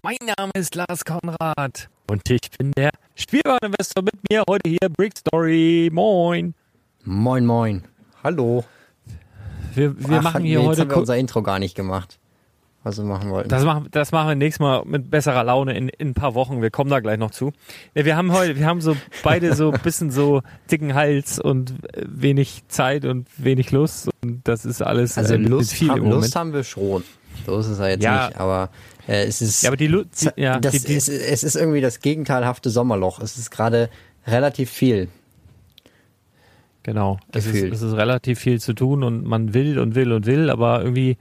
Mein Name ist Lars Konrad und ich bin der Spielwareninvestor mit mir heute hier, Brick Story. Moin. Moin, moin. Hallo. Wir, wir Ach, machen hier nee, heute. Jetzt haben wir unser Intro gar nicht gemacht, was wir machen wollten. Das machen, das machen wir nächstes Mal mit besserer Laune in, in ein paar Wochen. Wir kommen da gleich noch zu. Wir haben heute, wir haben so beide so ein bisschen so dicken Hals und wenig Zeit und wenig Lust. Und das ist alles also äh, Lust, viel haben. Lust haben wir schon. So ist es ja jetzt Ja. nicht, aber äh, es ist Ja, aber die, Lu die, ja, das, die, die, es, es ist irgendwie das gegenteilhafte Sommerloch. Es ist gerade relativ viel. Genau. Es ist, es ist relativ viel zu tun und man will und will und will, aber irgendwie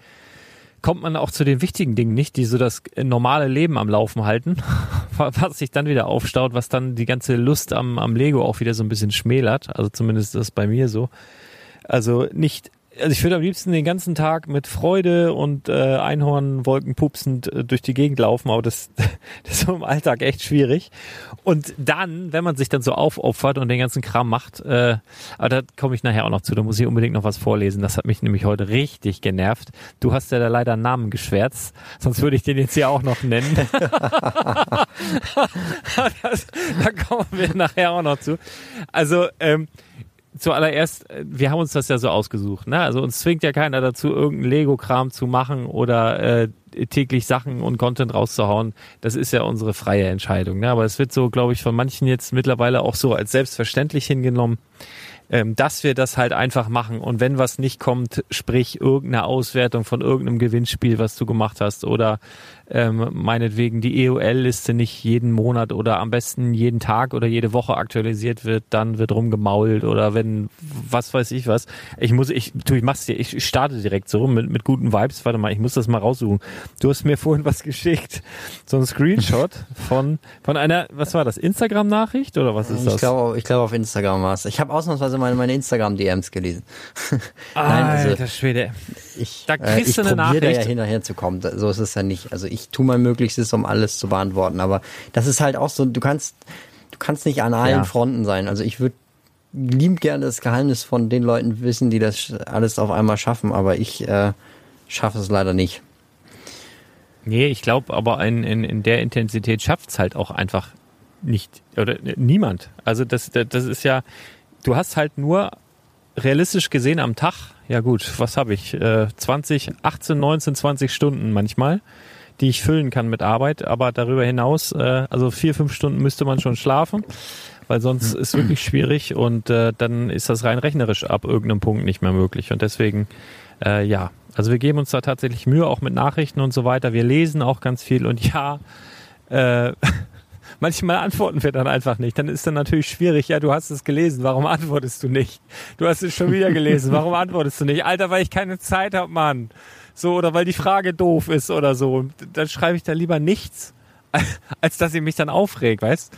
kommt man auch zu den wichtigen Dingen nicht, die so das normale Leben am Laufen halten, was sich dann wieder aufstaut, was dann die ganze Lust am, am Lego auch wieder so ein bisschen schmälert. Also zumindest ist das bei mir so. Also nicht, also ich würde am liebsten den ganzen Tag mit Freude und äh, Einhornwolken pupsend äh, durch die Gegend laufen, aber das, das ist im Alltag echt schwierig. Und dann, wenn man sich dann so aufopfert und den ganzen Kram macht, äh, aber da komme ich nachher auch noch zu, da muss ich unbedingt noch was vorlesen. Das hat mich nämlich heute richtig genervt. Du hast ja da leider einen Namen geschwärzt, sonst würde ich den jetzt hier auch noch nennen. das, da kommen wir nachher auch noch zu. Also, ähm, zuallererst, äh, wir haben uns das ja so ausgesucht, ne? Also uns zwingt ja keiner dazu, irgendeinen Lego-Kram zu machen oder äh, täglich Sachen und Content rauszuhauen, das ist ja unsere freie Entscheidung. Ne? Aber es wird so, glaube ich, von manchen jetzt mittlerweile auch so als selbstverständlich hingenommen ähm, dass wir das halt einfach machen. Und wenn was nicht kommt, sprich irgendeine Auswertung von irgendeinem Gewinnspiel, was du gemacht hast, oder ähm, meinetwegen die EOL-Liste nicht jeden Monat oder am besten jeden Tag oder jede Woche aktualisiert wird, dann wird rumgemault oder wenn was weiß ich was. Ich muss, ich, du, ich mach's dir, ich starte direkt so mit, mit guten Vibes. Warte mal, ich muss das mal raussuchen. Du hast mir vorhin was geschickt. So ein Screenshot von, von einer, was war das, Instagram-Nachricht oder was ist das? Ich glaube, ich glaube auf Instagram war es. Ich habe ausnahmsweise meine, meine Instagram-DMs gelesen. Nein, also, Alter Schwede. Ich, Da äh, kriegst ich du eine probiere da ja Nachricht. hinterher zu kommen. So ist es ja nicht. Also ich tue mein Möglichstes, um alles zu beantworten. Aber das ist halt auch so, du kannst, du kannst nicht an allen Ja. Fronten sein. Also ich würde lieb gerne das Geheimnis von den Leuten wissen, die das alles auf einmal schaffen, aber ich äh, schaffe es leider nicht. Nee, ich glaube aber in, in, in der Intensität schafft's halt auch einfach nicht oder äh, niemand. Also das, das das ist ja, du hast halt nur realistisch gesehen am Tag, ja gut, was habe ich, äh, 20, 18, 19, 20 Stunden manchmal, die ich füllen kann mit Arbeit, aber darüber hinaus, äh, also vier, fünf Stunden müsste man schon schlafen, weil sonst ist wirklich schwierig und äh, dann ist das rein rechnerisch ab irgendeinem Punkt nicht mehr möglich und deswegen, äh, ja, also wir geben uns da tatsächlich Mühe, auch mit Nachrichten und so weiter. Wir lesen auch ganz viel und ja, äh, manchmal antworten wir dann einfach nicht. Dann ist dann natürlich schwierig, ja, du hast es gelesen, warum antwortest du nicht? Du hast es schon wieder gelesen, warum antwortest du nicht? Alter, weil ich keine Zeit hab, Mann. So, oder weil die Frage doof ist oder so. Und dann schreibe ich da lieber nichts, als dass ich mich dann aufreg, weißt?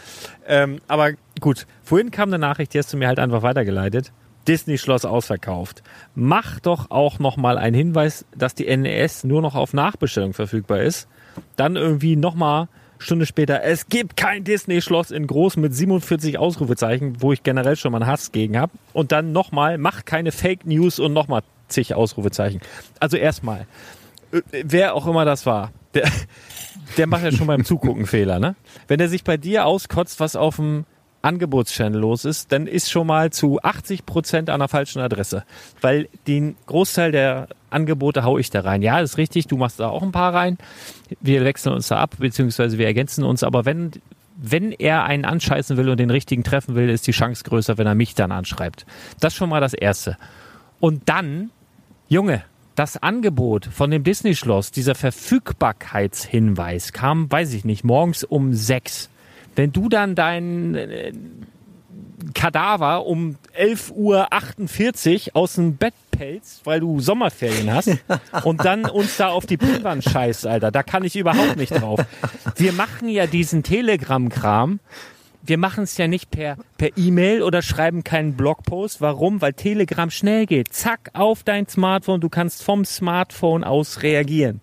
Ähm, aber gut, vorhin kam eine Nachricht, die hast du mir halt einfach weitergeleitet. Disney Schloss ausverkauft. Mach doch auch noch mal einen Hinweis, dass die NES nur noch auf Nachbestellung verfügbar ist. Dann irgendwie noch mal Stunde später, es gibt kein Disney Schloss in groß mit 47 Ausrufezeichen, wo ich generell schon mal einen Hass gegen habe. Und dann noch mal, mach keine Fake News und noch mal zig Ausrufezeichen. Also erstmal, äh, wer auch immer das war, der, der macht ja schon beim Zugucken Fehler, ne? Wenn er sich bei dir auskotzt, was auf dem Angebotschannel los ist, dann ist schon mal zu 80 Prozent an der falschen Adresse. Weil den Großteil der Angebote hau ich da rein. Ja, ist richtig, du machst da auch ein paar rein. Wir wechseln uns da ab, beziehungsweise wir ergänzen uns. Aber wenn, wenn er einen anscheißen will und den richtigen treffen will, ist die Chance größer, wenn er mich dann anschreibt. Das ist schon mal das Erste. Und dann, Junge, das Angebot von dem Disney-Schloss, dieser Verfügbarkeitshinweis kam, weiß ich nicht, morgens um sechs. Wenn du dann dein äh, Kadaver um 11.48 Uhr aus dem Bett pelzt, weil du Sommerferien hast und dann uns da auf die Pinnwand scheißt, Alter, da kann ich überhaupt nicht drauf. Wir machen ja diesen Telegram-Kram, wir machen es ja nicht per per E-Mail oder schreiben keinen Blogpost. Warum? Weil Telegram schnell geht. Zack, auf dein Smartphone. Du kannst vom Smartphone aus reagieren.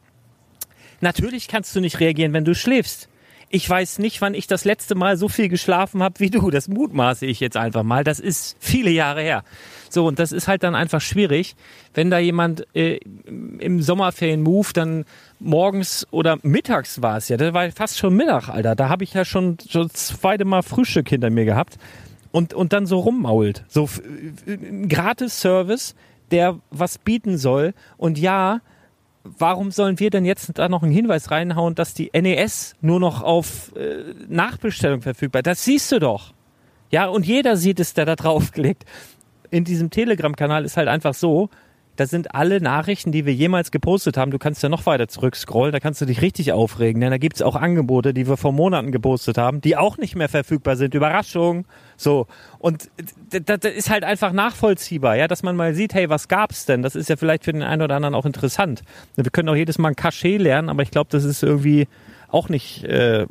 Natürlich kannst du nicht reagieren, wenn du schläfst. Ich weiß nicht, wann ich das letzte Mal so viel geschlafen habe wie du. Das mutmaße ich jetzt einfach mal. Das ist viele Jahre her. So, und das ist halt dann einfach schwierig, wenn da jemand äh, im Sommerferien-Move dann morgens oder mittags war es ja, das war fast schon Mittag, Alter. Da habe ich ja schon, das zweite Mal Frühstück hinter mir gehabt und, und dann so rummault. So f- äh, ein Gratis-Service, der was bieten soll. Und ja, warum sollen wir denn jetzt da noch einen Hinweis reinhauen, dass die NES nur noch auf äh, Nachbestellung verfügbar ist? Das siehst du doch. Ja, und jeder sieht es, der da draufklickt. In diesem Telegram-Kanal ist halt einfach so, da sind alle Nachrichten, die wir jemals gepostet haben. Du kannst ja noch weiter zurückscrollen, da kannst du dich richtig aufregen, denn da gibt's auch Angebote, die wir vor Monaten gepostet haben, die auch nicht mehr verfügbar sind. Überraschung. So. Und das ist halt einfach nachvollziehbar, ja, dass man mal sieht, hey, was gab's denn? Das ist ja vielleicht für den einen oder anderen auch interessant. Wir können auch jedes Mal ein Cachet lernen, aber ich glaube, das ist irgendwie auch nicht, äh,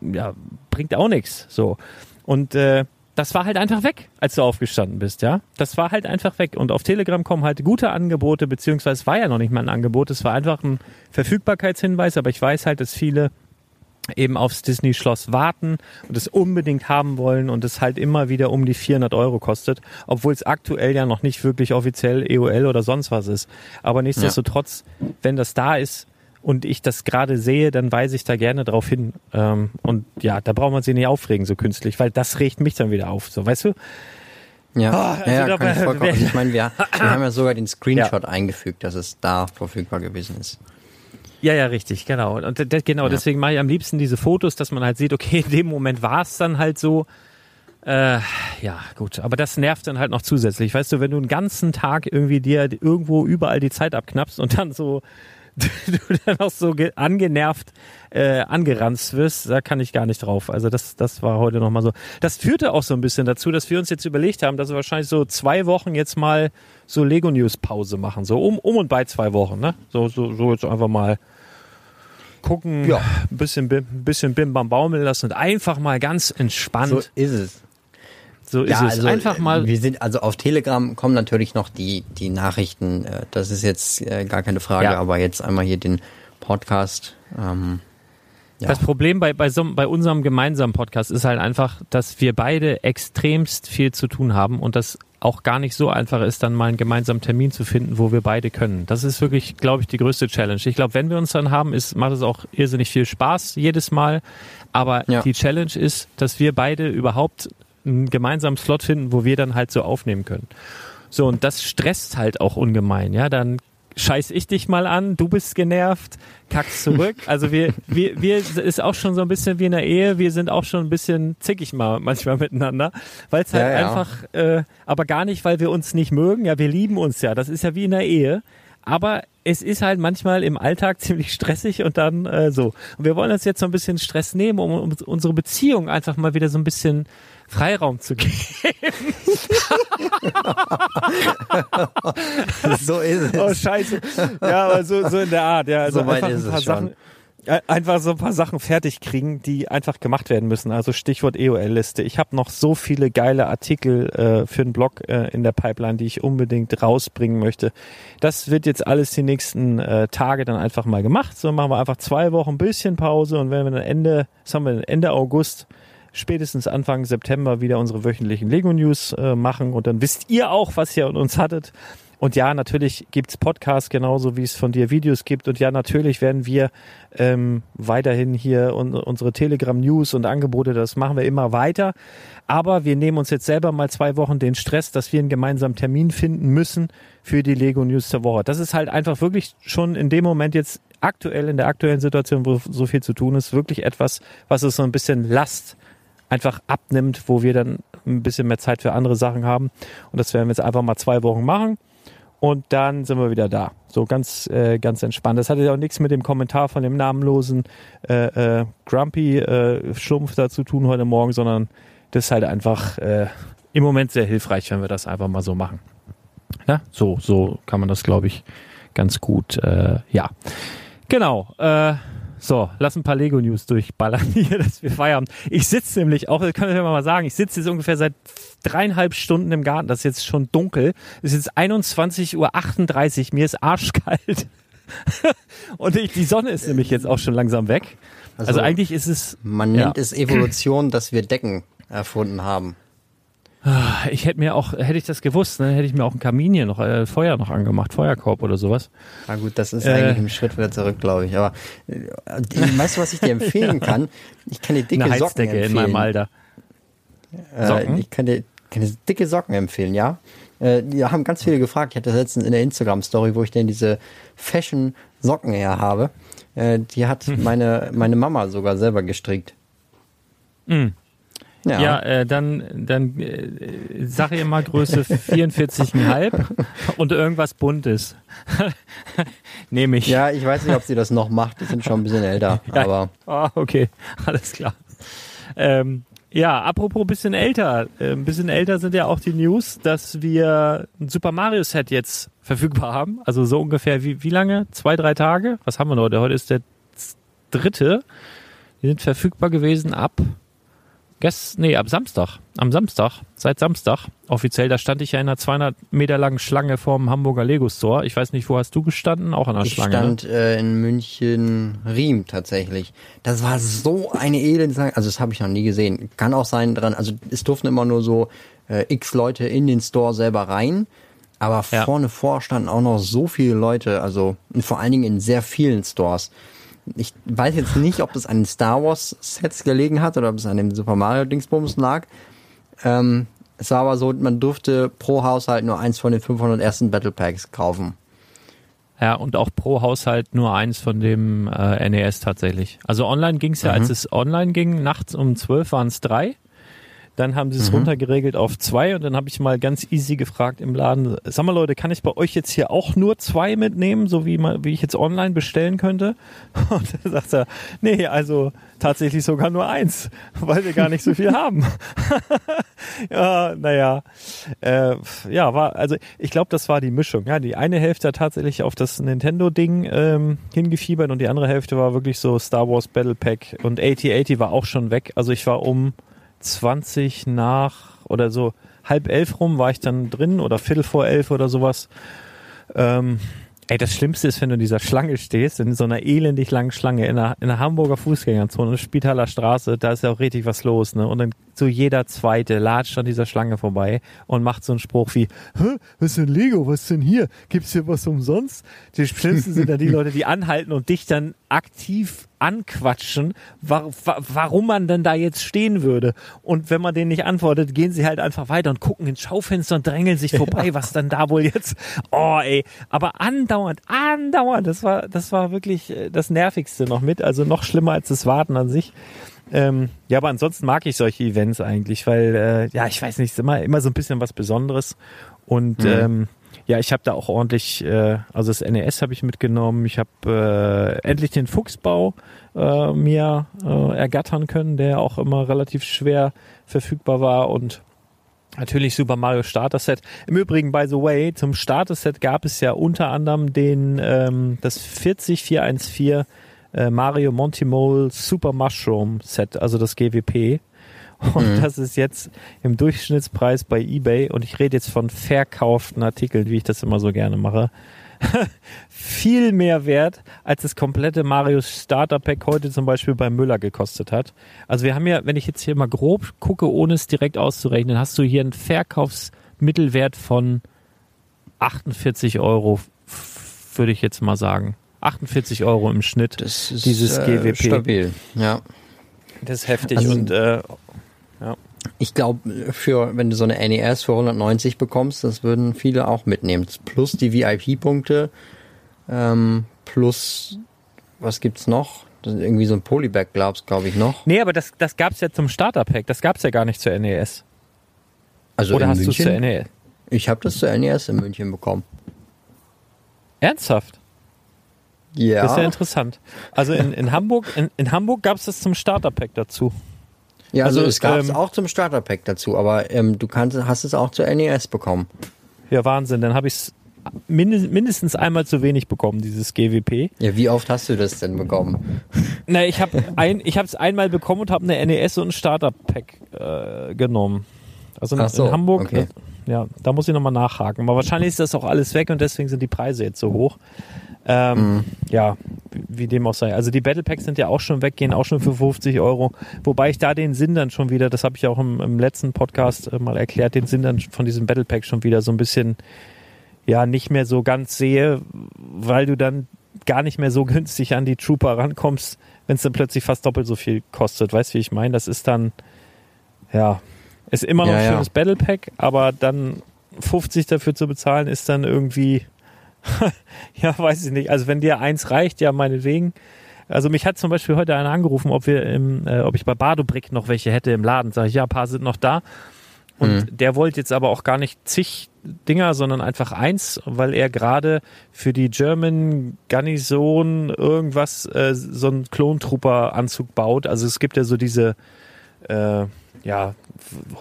ja, bringt auch nichts. So. Und äh, das war halt einfach weg, als du aufgestanden bist, ja. Das war halt einfach weg. Und auf Telegram kommen halt gute Angebote, beziehungsweise es war ja noch nicht mal ein Angebot, es war einfach ein Verfügbarkeitshinweis, aber ich weiß halt, dass viele eben aufs Disney-Schloss warten und es unbedingt haben wollen und es halt immer wieder um die 400 Euro kostet, obwohl es aktuell ja noch nicht wirklich offiziell EOL oder sonst was ist. Aber nichtsdestotrotz, wenn das da ist und ich das gerade sehe, dann weise ich da gerne drauf hin. Ähm, und ja, da braucht man sich nicht aufregen so künstlich, weil das regt mich dann wieder auf. So, weißt du? Ja, Ah, also ja, kann ich vollkommen. Ich meine, wir, wir haben ja sogar den Screenshot Ja. eingefügt, dass es da verfügbar gewesen ist. Ja, ja, richtig, genau. Und de- genau, deswegen mache ich am liebsten diese Fotos, dass man halt sieht, okay, in dem Moment war es dann halt so. Äh, ja, gut, aber das nervt dann halt noch zusätzlich. Weißt du, wenn du einen ganzen Tag irgendwie dir irgendwo überall die Zeit abknappst und dann so du dann auch so ge- angenervt äh, angeranzt wirst, da kann ich gar nicht drauf. Also das, das war heute nochmal so. Das führte auch so ein bisschen dazu, dass wir uns jetzt überlegt haben, dass wir wahrscheinlich so zwei Wochen jetzt mal so Lego News Pause machen, so um, um und bei zwei Wochen, ne? So, so, so jetzt einfach mal gucken, Ja. ein bisschen, bisschen Bim Bam baumeln lassen und einfach mal ganz entspannt. So, ist es. Ist ja, es. also einfach mal. Wir sind also auf Telegram kommen natürlich noch die die Nachrichten. äh, Das ist jetzt äh, gar keine Frage, Ja. aber jetzt einmal hier den Podcast. Ähm, ja. Das Problem bei, bei, so, bei unserem gemeinsamen Podcast ist halt einfach, dass wir beide extremst viel zu tun haben und das auch gar nicht so einfach ist, dann mal einen gemeinsamen Termin zu finden, wo wir beide können. Das ist wirklich, glaube ich, die größte Challenge. Ich glaube, wenn wir uns dann haben, ist, macht es auch irrsinnig viel Spaß jedes Mal. Aber Ja. die Challenge ist, dass wir beide überhaupt einen gemeinsamen Slot finden, wo wir dann halt so aufnehmen können. So, und das stresst halt auch ungemein, ja. Dann scheiß ich dich mal an, du bist genervt, kackst zurück. Also wir, wir, wir ist auch schon so ein bisschen wie in der Ehe, wir sind auch schon ein bisschen zickig mal manchmal miteinander, weil es halt Ja, ja. einfach, äh, aber gar nicht, weil wir uns nicht mögen, ja, wir lieben uns ja, das ist ja wie in der Ehe. Aber es ist halt manchmal im Alltag ziemlich stressig und dann äh, so. Und wir wollen uns jetzt so ein bisschen Stress nehmen, um, um unsere Beziehung einfach mal wieder so ein bisschen Freiraum zu geben. so ist es. Oh scheiße. Ja, aber so, so in der Art, ja. Also So weit ist es schon. Sachen, einfach so ein paar Sachen fertig kriegen, die einfach gemacht werden müssen. Also Stichwort EOL-Liste. Ich habe noch so viele geile Artikel äh, für den Blog äh, in der Pipeline, die ich unbedingt rausbringen möchte. Das wird jetzt alles die nächsten äh, Tage dann einfach mal gemacht. So machen wir einfach zwei Wochen ein bisschen Pause und wenn wir dann Ende, was haben wir Ende August spätestens Anfang September wieder unsere wöchentlichen Lego News äh, machen und dann wisst ihr auch, was ihr an uns hattet. Und ja, natürlich gibt's Podcasts genauso, wie es von dir Videos gibt. Und ja, natürlich werden wir ähm, weiterhin hier un unsere Telegram-News und Angebote, das machen wir immer weiter. Aber wir nehmen uns jetzt selber mal zwei Wochen den Stress, dass wir einen gemeinsamen Termin finden müssen für die Lego News der Woche. Das ist halt einfach wirklich schon in dem Moment jetzt aktuell, in der aktuellen Situation, wo so viel zu tun ist, wirklich etwas, was es so ein bisschen Last einfach abnimmt, wo wir dann ein bisschen mehr Zeit für andere Sachen haben. Und das werden wir jetzt einfach mal zwei Wochen machen. Und dann sind wir wieder da. So ganz, äh, ganz entspannt. Das hatte ja auch nichts mit dem Kommentar von dem namenlosen äh, äh, Grumpy äh, Schlumpf da zu tun heute Morgen, sondern das ist halt einfach äh, im Moment sehr hilfreich, wenn wir das einfach mal so machen. Ja, so, so kann man das, glaube ich, ganz gut, äh, ja. Genau, äh, so, lass ein paar Lego-News durchballern hier, dass wir Feierabend. Ich sitze nämlich auch, das kann ich ja mal sagen, ich sitze jetzt ungefähr seit dreieinhalb Stunden im Garten, das ist jetzt schon dunkel. Es ist jetzt 21.38 Uhr, mir ist arschkalt. Und ich, die Sonne ist nämlich jetzt auch schon langsam weg. Also, Also, eigentlich ist es, Man Ja. nennt es Evolution, dass wir Decken erfunden haben. Ich hätte mir auch, hätte ich das gewusst, ne, hätte ich mir auch ein Kamin hier noch, äh, Feuer noch angemacht, Feuerkorb oder sowas. Na gut, das ist Äh. eigentlich ein Schritt wieder zurück, glaube ich. Aber äh, weißt du, was ich dir empfehlen kann? Ich kann dir dicke Eine Socken empfehlen. in meinem Alter. Äh, Socken? ich kann dir, kann dir dicke Socken empfehlen, ja. Äh, die haben ganz viele gefragt. Ich hatte das letztens in der Instagram-Story, wo ich denn diese Fashion-Socken her habe. Äh, die hat Hm. meine, meine Mama sogar selber gestrickt. Mm. Ja. Ja, äh, dann, dann äh, sag ihr mal Größe 44,5 und irgendwas Buntes. Nehme ich. Ja, ich weiß nicht, ob sie das noch macht. Die sind schon ein bisschen älter. Ja. Aber Ah, okay, alles klar. Ähm, ja, apropos bisschen älter. Ein bisschen älter sind ja auch die News, dass wir ein Super Mario Set jetzt verfügbar haben. Also so ungefähr wie, wie lange? Zwei, drei Tage? Was haben wir heute? Heute ist der dritte. Die sind verfügbar gewesen ab Gest, nee, ab Samstag. Am Samstag, seit Samstag offiziell. Da stand ich ja in einer 200 Meter langen Schlange vorm Hamburger Lego Store. Ich weiß nicht, wo hast du gestanden? Auch an der ich Schlange. ne? stand äh, in München Riem tatsächlich. Das war so eine elende. Also das habe ich noch nie gesehen. Kann auch sein dran. Also es durften immer nur so äh, x Leute in den Store selber rein. Aber Ja. vorne vor standen auch noch so viele Leute. Also vor allen Dingen in sehr vielen Stores. Ich weiß jetzt nicht, ob das an den Star Wars Sets gelegen hat oder ob es an dem Super Mario Dingsbums lag. Ähm, es war aber so, man durfte pro Haushalt nur eins von den 500 ersten Battle Packs kaufen. Ja, und auch pro Haushalt nur eins von dem äh, NES tatsächlich. Also online ging es ja, als es online ging, nachts um 12 waren es drei. Dann haben sie es runtergeregelt auf zwei und dann habe ich mal ganz easy gefragt im Laden, sag mal Leute, kann ich bei euch jetzt hier auch nur zwei mitnehmen, so wie, mal, wie ich jetzt online bestellen könnte? Und dann sagt er, nee, also tatsächlich sogar nur eins, weil wir gar nicht so viel haben. ja, naja, äh, ja, war, also ich glaube, das war die Mischung. Ja, die eine Hälfte hat tatsächlich auf das Nintendo-Ding ähm, hingefiebert und die andere Hälfte war wirklich so Star Wars Battle Pack und 8080 war auch schon weg. Also ich war um 20 nach oder so halb elf rum war ich dann drin oder viertel vor elf oder sowas. Ähm, ey, das Schlimmste ist, wenn du in dieser Schlange stehst, in so einer elendig langen Schlange in einer, in einer Hamburger Fußgängerzone, Spitaler Straße, da ist ja auch richtig was los, ne? Und dann so jeder Zweite latscht an dieser Schlange vorbei und macht so einen Spruch wie, Hä, was ist denn Lego, was ist denn hier? Gibt's hier was umsonst? Die Schlimmsten sind dann die Leute, die anhalten und dich dann aktiv anquatschen, wa wa warum man denn da jetzt stehen würde. Und wenn man denen nicht antwortet, gehen sie halt einfach weiter und gucken ins Schaufenster und drängeln sich vorbei, was dann da wohl jetzt, oh ey, aber andauernd, andauernd, das war, das war wirklich äh, das Nervigste noch mit, also noch schlimmer als das Warten an sich. Ähm, ja, aber ansonsten mag ich solche Events eigentlich, weil, äh, ja, ich weiß nicht, ist immer, immer so ein bisschen was Besonderes. Und ähm, ja, ich habe da auch ordentlich, äh, also das NES habe ich mitgenommen. Ich habe äh, endlich den Fuchsbau äh, mir äh, ergattern können, der auch immer relativ schwer verfügbar war und Natürlich Super Mario Starter Set. Im Übrigen, by the way, zum Starter Set gab es ja unter anderem den ähm, das 40414 äh, Mario Monty Mole Super Mushroom Set, also das GWP. Und das ist jetzt im Durchschnittspreis bei eBay, und ich rede jetzt von verkauften Artikeln, wie ich das immer so gerne mache, viel mehr wert, als das komplette Mario Starter Pack heute zum Beispiel bei Müller gekostet hat. Also wir haben ja, wenn ich jetzt hier mal grob gucke, ohne es direkt auszurechnen, hast du hier einen Verkaufsmittelwert von 48 Euro, würde ich jetzt mal sagen. 48 Euro im Schnitt. Das ist Dieses äh, GWP. stabil. Ja. Das ist heftig Also- und äh, Ich glaube, für wenn du so eine NES für 190 bekommst, das würden viele auch mitnehmen. Plus die VIP-Punkte, ähm, plus was gibt's noch? Irgendwie so ein Polybag, glaubst glaube ich noch. nee, aber das, das gab's ja zum Starter Pack. Das gab's ja gar nicht zur NES. Also Oder hast du es zur? NES? Ich habe das zur NES in München bekommen. Ernsthaft? Ja. Das ist ja interessant. Also in, in Hamburg, in, in Hamburg gab's das zum Starter Pack dazu. Ja, also, Also, es gab es ähm, auch zum Starterpack dazu, aber ähm, du kannst, hast es auch zur NES bekommen. Ja, Wahnsinn. Dann habe ich es mindest, mindestens einmal zu wenig bekommen, dieses GWP. Ja, wie oft hast du das denn bekommen? Na, ich habe ein, ich habe es einmal bekommen und habe eine NES und ein Starter Pack äh, genommen. Also in, so, in Hamburg. okay. äh, ja, da muss ich nochmal nachhaken. Aber wahrscheinlich ist das auch alles weg und deswegen sind die Preise jetzt so hoch. Ähm, Mhm. Ja, wie, dem auch sei. Also die Battle Packs sind ja auch schon weg, gehen auch schon für 50 Euro. Wobei ich da den Sinn dann schon wieder, das habe ich auch im, im letzten Podcast äh, mal erklärt, den Sinn dann von diesem Battle Pack schon wieder so ein bisschen ja nicht mehr so ganz sehe, weil du dann gar nicht mehr so günstig an die Trooper rankommst, wenn es dann plötzlich fast doppelt so viel kostet. Weißt du, wie ich meine? Das ist dann, ja, ist immer noch Ja, ein ja. schönes Battle Pack, aber dann 50 dafür zu bezahlen, ist dann irgendwie, ja, weiß ich nicht. Also wenn dir eins reicht, ja, meinetwegen. Also mich hat zum Beispiel heute einer angerufen, ob wir im, äh, ob ich bei Badobrick noch welche hätte im Laden. Sag ich, ja, ein paar sind noch da. Und der wollte jetzt aber auch gar nicht zig Dinger, sondern einfach eins, weil er gerade für die German Garnison irgendwas, äh, so einen Klontrooper-Anzug baut. Also es gibt ja so diese, äh, ja,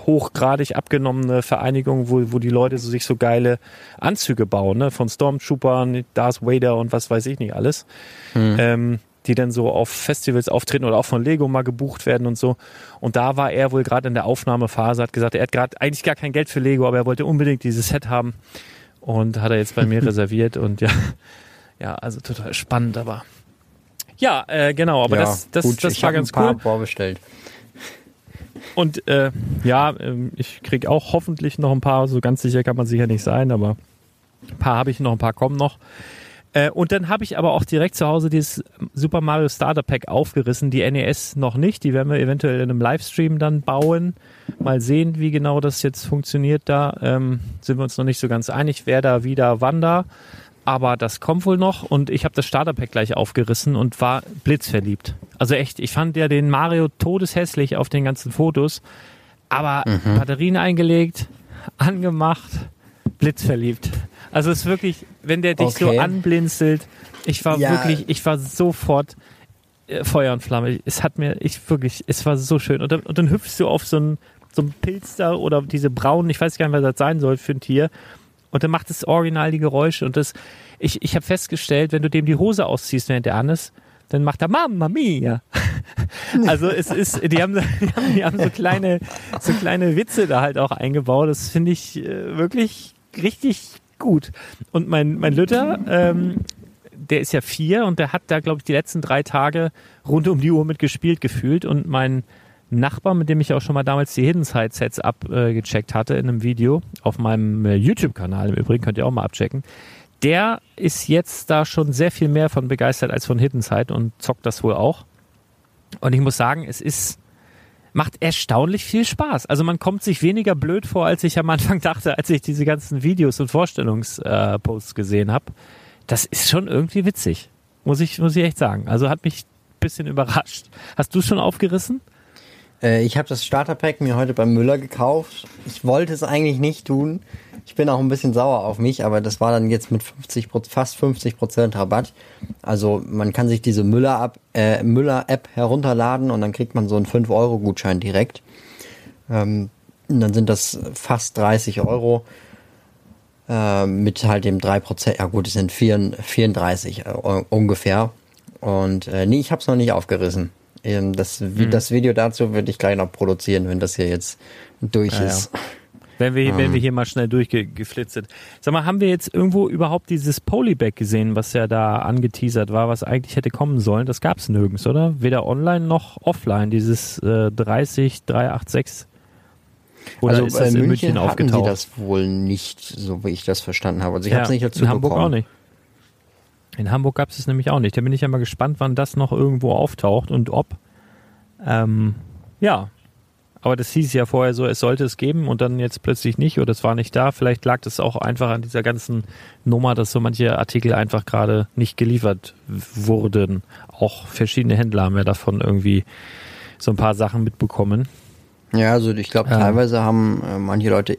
hochgradig abgenommene Vereinigung, wo, wo die Leute so sich so geile Anzüge bauen, ne? Von Stormtroopern, Darth Vader und was weiß ich nicht alles. Ähm, die dann so auf Festivals auftreten oder auch von Lego mal gebucht werden und so. Und da war er wohl gerade in der Aufnahmephase, hat gesagt, er hat gerade eigentlich gar kein Geld für Lego, aber er wollte unbedingt dieses Set haben und hat er jetzt bei mir reserviert und ja, ja, also total spannend, aber ja, äh, genau, aber ja, das, das, gut, das war ganz cool. vorbestellt. Und äh, ja, ähm, ich krieg auch hoffentlich noch ein paar, so ganz sicher kann man sicher nicht sein, aber ein paar habe ich noch, ein paar kommen noch. Äh, und dann habe ich aber auch direkt zu Hause dieses Super Mario Starter Pack aufgerissen, die NES noch nicht, die werden wir eventuell in einem Livestream dann bauen. Mal sehen, wie genau das jetzt funktioniert da. Ähm, sind wir uns noch nicht so ganz einig, wer da wieder wann da. Aber das kommt wohl noch und ich habe das Starterpack gleich aufgerissen und war blitzverliebt. Also echt, ich fand ja den Mario todeshässlich auf den ganzen Fotos, aber Mhm. Batterien eingelegt, angemacht, blitzverliebt. Also es ist wirklich, wenn der dich so Okay. anblinzelt, ich war Ja. wirklich, ich war sofort äh, Feuer und Flamme. Es hat mir, ich wirklich, es war so schön. Und dann, und dann hüpfst du auf so einen, so einen Pilz da oder diese braunen, ich weiß gar nicht, was das sein soll für ein Tier. Und dann macht es original die Geräusche. Und das, ich, ich habe festgestellt, wenn du dem die Hose ausziehst, während der an ist, dann macht er Mamma Mia. Also es ist, die haben, die haben, die haben so kleine, so kleine Witze da halt auch eingebaut. Das finde ich äh, wirklich richtig gut. Und mein, mein Lütter, ähm, der ist ja vier und der hat da, glaube ich, die letzten drei Tage rund um die Uhr mitgespielt gefühlt. Und mein Nachbar, mit dem ich auch schon mal damals die Hidden Side Sets abgecheckt hatte in einem Video, auf meinem äh, YouTube-Kanal im Übrigen, könnt ihr auch mal abchecken, der ist jetzt da schon sehr viel mehr von begeistert als von Hidden Side und zockt das wohl auch. Und ich muss sagen, es ist, macht erstaunlich viel Spaß. Also man kommt sich weniger blöd vor, als ich am Anfang dachte, als ich diese ganzen Videos und Vorstellungsposts gesehen habe. Das ist schon irgendwie witzig. Muss ich, muss ich echt sagen. Also hat mich ein bisschen überrascht. Hast du schon aufgerissen? Äh, ich habe das Starterpack mir heute beim Müller gekauft. Ich wollte es eigentlich nicht tun. Ich bin auch ein bisschen sauer auf mich, aber das war dann jetzt mit 50, Pro- fast 50 Prozent Rabatt. Also man kann sich diese Müller-App äh, Müller -App herunterladen und dann kriegt man so einen 5-Euro-Gutschein direkt. Ähm, dann sind das fast 30 Euro äh, mit halt dem 3%. Ja gut, es sind 4, 34 äh, ungefähr. Und äh, nee, ich habe es noch nicht aufgerissen. Ähm, das, Vi- das Video dazu würde ich gleich noch produzieren, wenn das hier jetzt durch Ja, ist. Wenn wir, wenn Ähm. wir hier mal schnell durchgeflitzt sind. Sag mal, haben wir jetzt irgendwo überhaupt dieses Polybag gesehen, was ja da angeteasert war, was eigentlich hätte kommen sollen? Das gab es nirgends, oder? Weder online noch offline, dieses äh, 30 386. Oder also ist das in in München, München hatten sie aufgetaucht? das wohl nicht, so wie ich das verstanden habe. Also ich Ja, habe es nicht dazu in Hamburg bekommen. auch nicht. In Hamburg gab es es nämlich auch nicht. Da bin ich ja mal gespannt, wann das noch irgendwo auftaucht und ob. Ähm, ja. Aber das hieß ja vorher so, es sollte es geben und dann jetzt plötzlich nicht oder es war nicht da. Vielleicht lag das auch einfach an dieser ganzen Nummer, dass so manche Artikel einfach gerade nicht geliefert wurden. Auch verschiedene Händler haben ja davon irgendwie so ein paar Sachen mitbekommen. Ja, also ich glaube, Ja. teilweise haben äh, manche Leute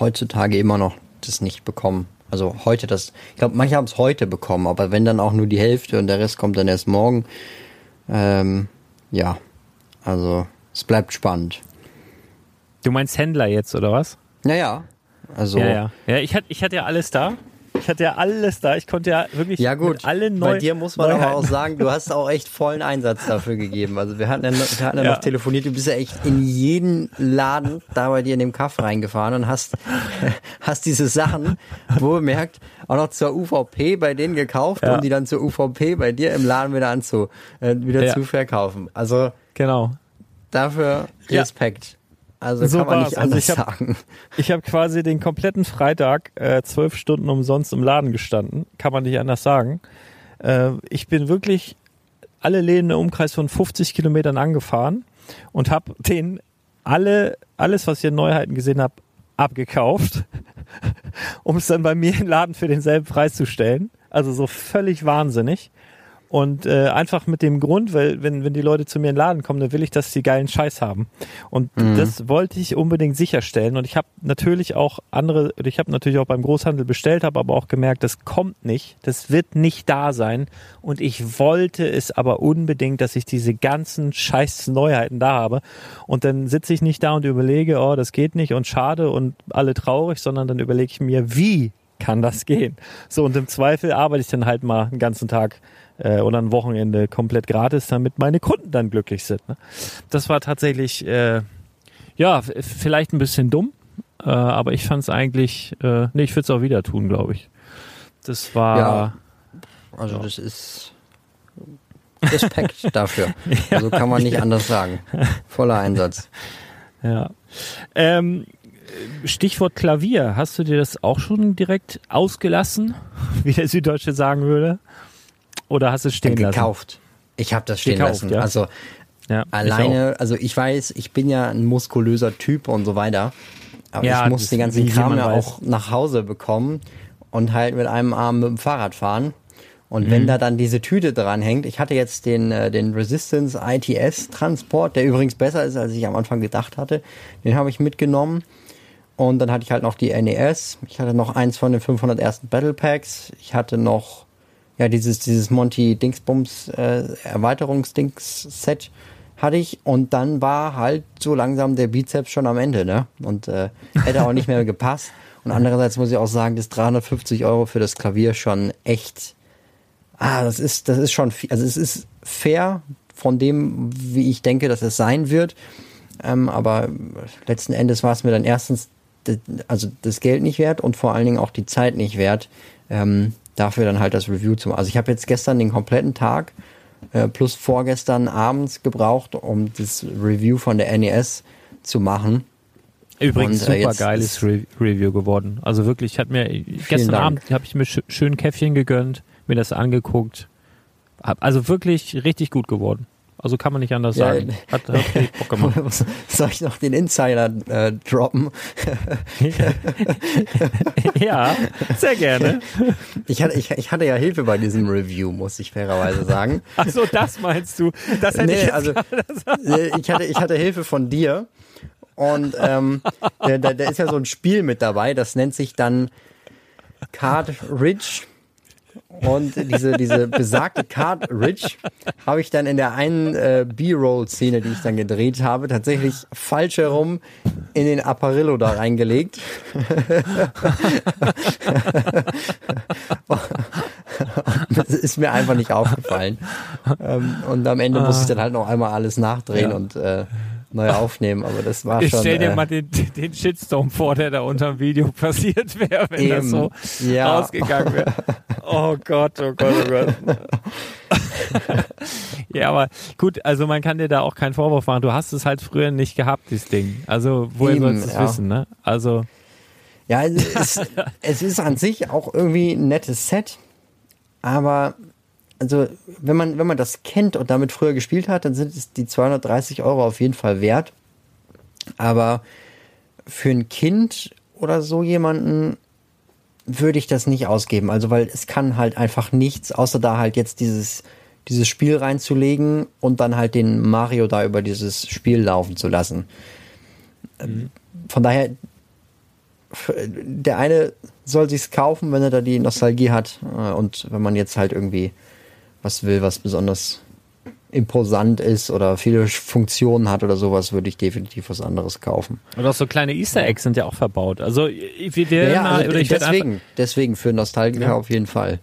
heutzutage immer noch das nicht bekommen. Also heute das, ich glaube, manche haben es heute bekommen, aber wenn dann auch nur die Hälfte und der Rest kommt dann erst morgen. Ähm, ja, also es bleibt spannend. Du meinst Händler jetzt, oder was? Naja, also Ja, ja. Ja, ich hatte, ich hatte ja alles da. Ich hatte ja alles da. Ich konnte ja wirklich Ja gut, mit allen neu bei dir muss man aber auch sagen, du hast auch echt vollen Einsatz dafür gegeben. Also wir hatten ja, noch- wir hatten ja, Ja. noch telefoniert, du bist ja echt in jeden Laden da bei dir in dem Kaff reingefahren und hast, hast diese Sachen, wo bemerkt, auch noch zur UVP bei denen gekauft, Ja. um die dann zur UVP bei dir im Laden wieder anzu, äh, wieder zu verkaufen. Also Genau. dafür. Respekt. Also So kann man war's. nicht Also anders ich hab- sagen. Ich habe quasi den kompletten Freitag äh, zwölf Stunden umsonst im Laden gestanden. Kann man nicht anders sagen. Äh, ich bin wirklich alle Läden im Umkreis von 50 Kilometern angefahren und habe den alle, alles, was ich in Neuheiten gesehen habe, abgekauft, um es dann bei mir im Laden für denselben Preis zu stellen. Also so völlig wahnsinnig. Und äh, einfach mit dem Grund, weil wenn, wenn die Leute zu mir in den Laden kommen, dann will ich, dass sie geilen Scheiß haben. Und das wollte ich unbedingt sicherstellen. Und ich habe natürlich auch andere, ich habe natürlich auch beim Großhandel bestellt, habe aber auch gemerkt, das kommt nicht, das wird nicht da sein. Und ich wollte es aber unbedingt, dass ich diese ganzen scheiß Neuheiten da habe. Und dann sitze ich nicht da und überlege, oh, das geht nicht und schade und alle traurig, sondern dann überlege ich mir, wie kann das gehen? So, und im Zweifel arbeite ich dann halt mal einen ganzen Tag äh, oder ein Wochenende komplett gratis, damit meine Kunden dann glücklich sind. Ne? Das war tatsächlich, äh, ja, vielleicht ein bisschen dumm, äh, aber ich fand es eigentlich, äh, nee, ich würde es auch wieder tun, glaube ich. Das war, Ja. Also das ist Respekt dafür. Also kann man nicht anders sagen. Voller Einsatz. ja. Ähm, Stichwort Klavier, hast du dir das auch schon direkt ausgelassen, wie der Süddeutsche sagen würde? Oder hast du es stehen lassen? gekauft. Ich habe das stehen Gekauft, lassen. ja. Also Ja, ich alleine, also ich weiß, ich bin ja ein muskulöser Typ und so weiter. Aber Ja, ich muss den ganzen Kram ja weiß. auch nach Hause bekommen. und halt mit einem Arm mit dem Fahrrad fahren. Und wenn da dann diese Tüte dran hängt, ich hatte jetzt den, äh, den Resistance ITS Transport, der übrigens besser ist, als ich am Anfang gedacht hatte, den habe ich mitgenommen. Und dann hatte ich halt noch die NES. Ich hatte noch eins von den 500 ersten Battle Packs. Ich hatte noch, ja, dieses, dieses Monty Dingsbums äh, Erweiterungsdings-Set hatte ich. Und dann war halt so langsam der Bizeps schon am Ende, ne? Und äh, hätte auch nicht mehr gepasst. Und andererseits muss ich auch sagen, dass 350 Euro für das Klavier schon echt Ah, das ist, das ist schon, viel, also es ist fair von dem, wie ich denke, dass es sein wird. Ähm, aber letzten Endes war es mir dann erstens, also das Geld nicht wert und vor allen Dingen auch die Zeit nicht wert, ähm, dafür dann halt das Review zu machen. Also ich habe jetzt gestern den kompletten Tag äh, plus vorgestern abends gebraucht, um das Review von der NES zu machen. Übrigens Und, äh, super geiles Re Review geworden. Also wirklich, hat mir gestern Dank. Abend habe ich mir sch schön Käffchen gegönnt, mir das angeguckt. Hab, also wirklich richtig gut geworden. Also kann man nicht anders Ja, sagen. Hat, hat Bock gemacht. Soll ich noch den Insider äh, droppen? ja, sehr gerne. Ich hatte, ich, ich hatte ja Hilfe bei diesem Review, muss ich fairerweise sagen. Ach so, das meinst du? Das hätte ich Nee, jetzt also äh, ich hatte, ich hatte Hilfe von dir und ähm, da, da, da ist ja so ein Spiel mit dabei, das nennt sich dann Card Ridge. Und diese, diese besagte Card Ridge habe ich dann in der einen äh, B-Roll-Szene, die ich dann gedreht habe, tatsächlich falsch herum in den Apparillo da reingelegt. das ist mir einfach nicht aufgefallen. Ähm, und am Ende muss ich dann halt noch einmal alles nachdrehen Ja. und äh, neu aufnehmen. Aber das war Ich schon. stell dir äh, mal den, den Shitstorm vor, der da unter dem Video passiert wäre, wenn das Eben. so Ja. rausgegangen wäre. Oh Gott, oh Gott, oh Gott. ja, aber gut, also man kann dir da auch keinen Vorwurf machen. Du hast es halt früher nicht gehabt, dieses Ding. Also woher sollst du es ja. wissen, ne? Also Ja, es, ist- es ist an sich auch irgendwie ein nettes Set, aber also wenn man wenn man das kennt und damit früher gespielt hat, dann sind es die 230 Euro auf jeden Fall wert. Aber für ein Kind oder so jemanden würde ich das nicht ausgeben. Also weil es kann halt einfach nichts, außer da halt jetzt dieses dieses Spiel reinzulegen und dann halt den Mario da über dieses Spiel laufen zu lassen. Ähm, Von daher der eine soll sich's kaufen, wenn er da die Nostalgie hat. Äh, Und wenn man jetzt halt irgendwie was will, was besonders imposant ist oder viele Funktionen hat oder sowas, würde ich definitiv was anderes kaufen. und auch so kleine Easter Eggs sind ja auch verbaut. Also ich, wir werden Ja, ja, also oder ich einfach deswegen, deswegen für Nostalgiker Ja. auf jeden Fall.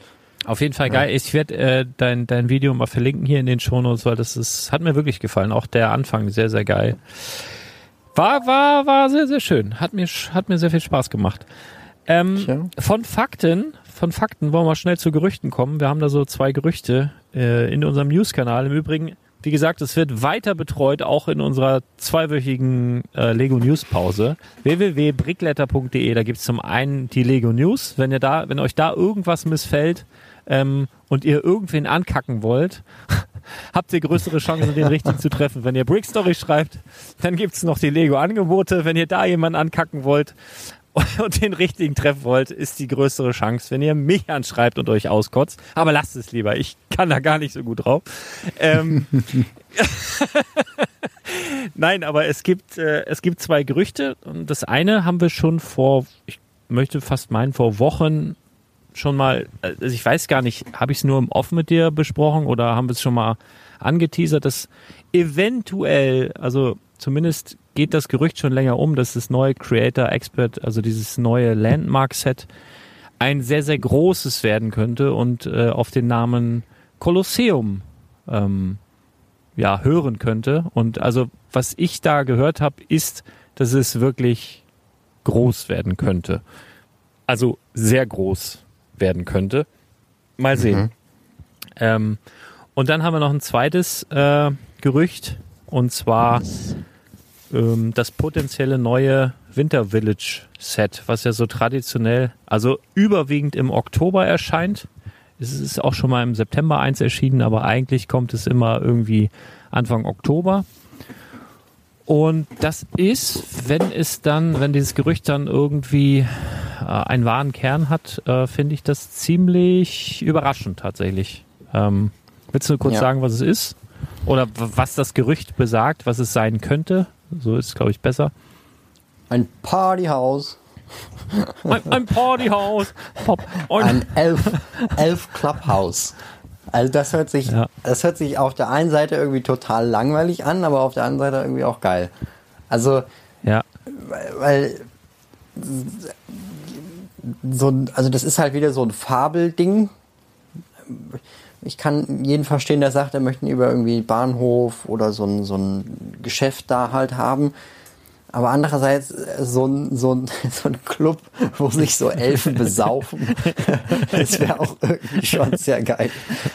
Auf jeden Fall geil. Ich werde äh, dein, dein Video mal verlinken hier in den Shownotes, weil das ist, hat mir wirklich gefallen. Auch der Anfang sehr, sehr geil. War, war, war sehr, sehr schön. Hat mir, hat mir sehr viel Spaß gemacht. Ähm, von Fakten, von Fakten wollen wir schnell zu Gerüchten kommen. Wir haben da so zwei Gerüchte äh, in unserem News-Kanal. Im Übrigen, wie gesagt, es wird weiter betreut, auch in unserer zweiwöchigen äh, Lego News Pause. www.brickletter.de, da gibt's zum einen die Lego News. Wenn ihr da, wenn euch da irgendwas missfällt ähm, und ihr irgendwen ankacken wollt, habt ihr größere Chancen, den richtigen zu treffen. Wenn ihr Brick Story schreibt, dann gibt's noch die Lego Angebote. Wenn ihr da jemanden ankacken wollt und den richtigen treffen wollt, ist die größere Chance, wenn ihr mich anschreibt und euch auskotzt. Aber lasst es lieber, ich kann da gar nicht so gut drauf. Ähm, Nein, aber es gibt, äh, es gibt zwei Gerüchte. Und das eine haben wir schon vor, ich möchte fast meinen, vor Wochen schon mal, also ich weiß gar nicht, habe ich es nur im Off mit dir besprochen oder haben wir es schon mal angeteasert, dass eventuell, also zumindest geht das Gerücht schon länger um, dass das neue Creator Expert, also dieses neue Landmark-Set, ein sehr, sehr großes werden könnte und äh, auf den Namen Kolosseum ähm, ja, hören könnte. Und also, was ich da gehört habe, ist, dass es wirklich groß werden könnte. Also sehr groß werden könnte. Mal sehen. Ähm, und dann haben wir noch ein zweites äh, Gerücht, und zwar ähm, das potenzielle neue Winter Village Set, was ja so traditionell, also überwiegend im Oktober erscheint. Es ist auch schon mal im September eins erschienen, aber eigentlich kommt es immer irgendwie Anfang Oktober. Und das ist, wenn es dann, wenn dieses Gerücht dann irgendwie äh, einen wahren Kern hat, äh, finde ich das ziemlich überraschend tatsächlich. Ähm, willst du kurz Ja. sagen, was es ist? Oder was das Gerücht besagt, was es sein könnte? So ist es, glaube ich, besser. Ein Partyhaus. Ein, ein Partyhaus. Ein Elf, Elf Clubhouse. Also das hört sich, Ja. das hört sich auf der einen Seite irgendwie total langweilig an, aber auf der anderen Seite irgendwie auch geil. Also, ja, weil so, ein- also das ist halt wieder so ein Fabelding. Ich kann jeden verstehen, der sagt, er möchte über irgendwie Bahnhof oder so ein, so ein Geschäft da halt haben. Aber andererseits so ein, so ein, so ein Club, wo sich so Elfen besaufen, das wäre auch irgendwie schon sehr geil.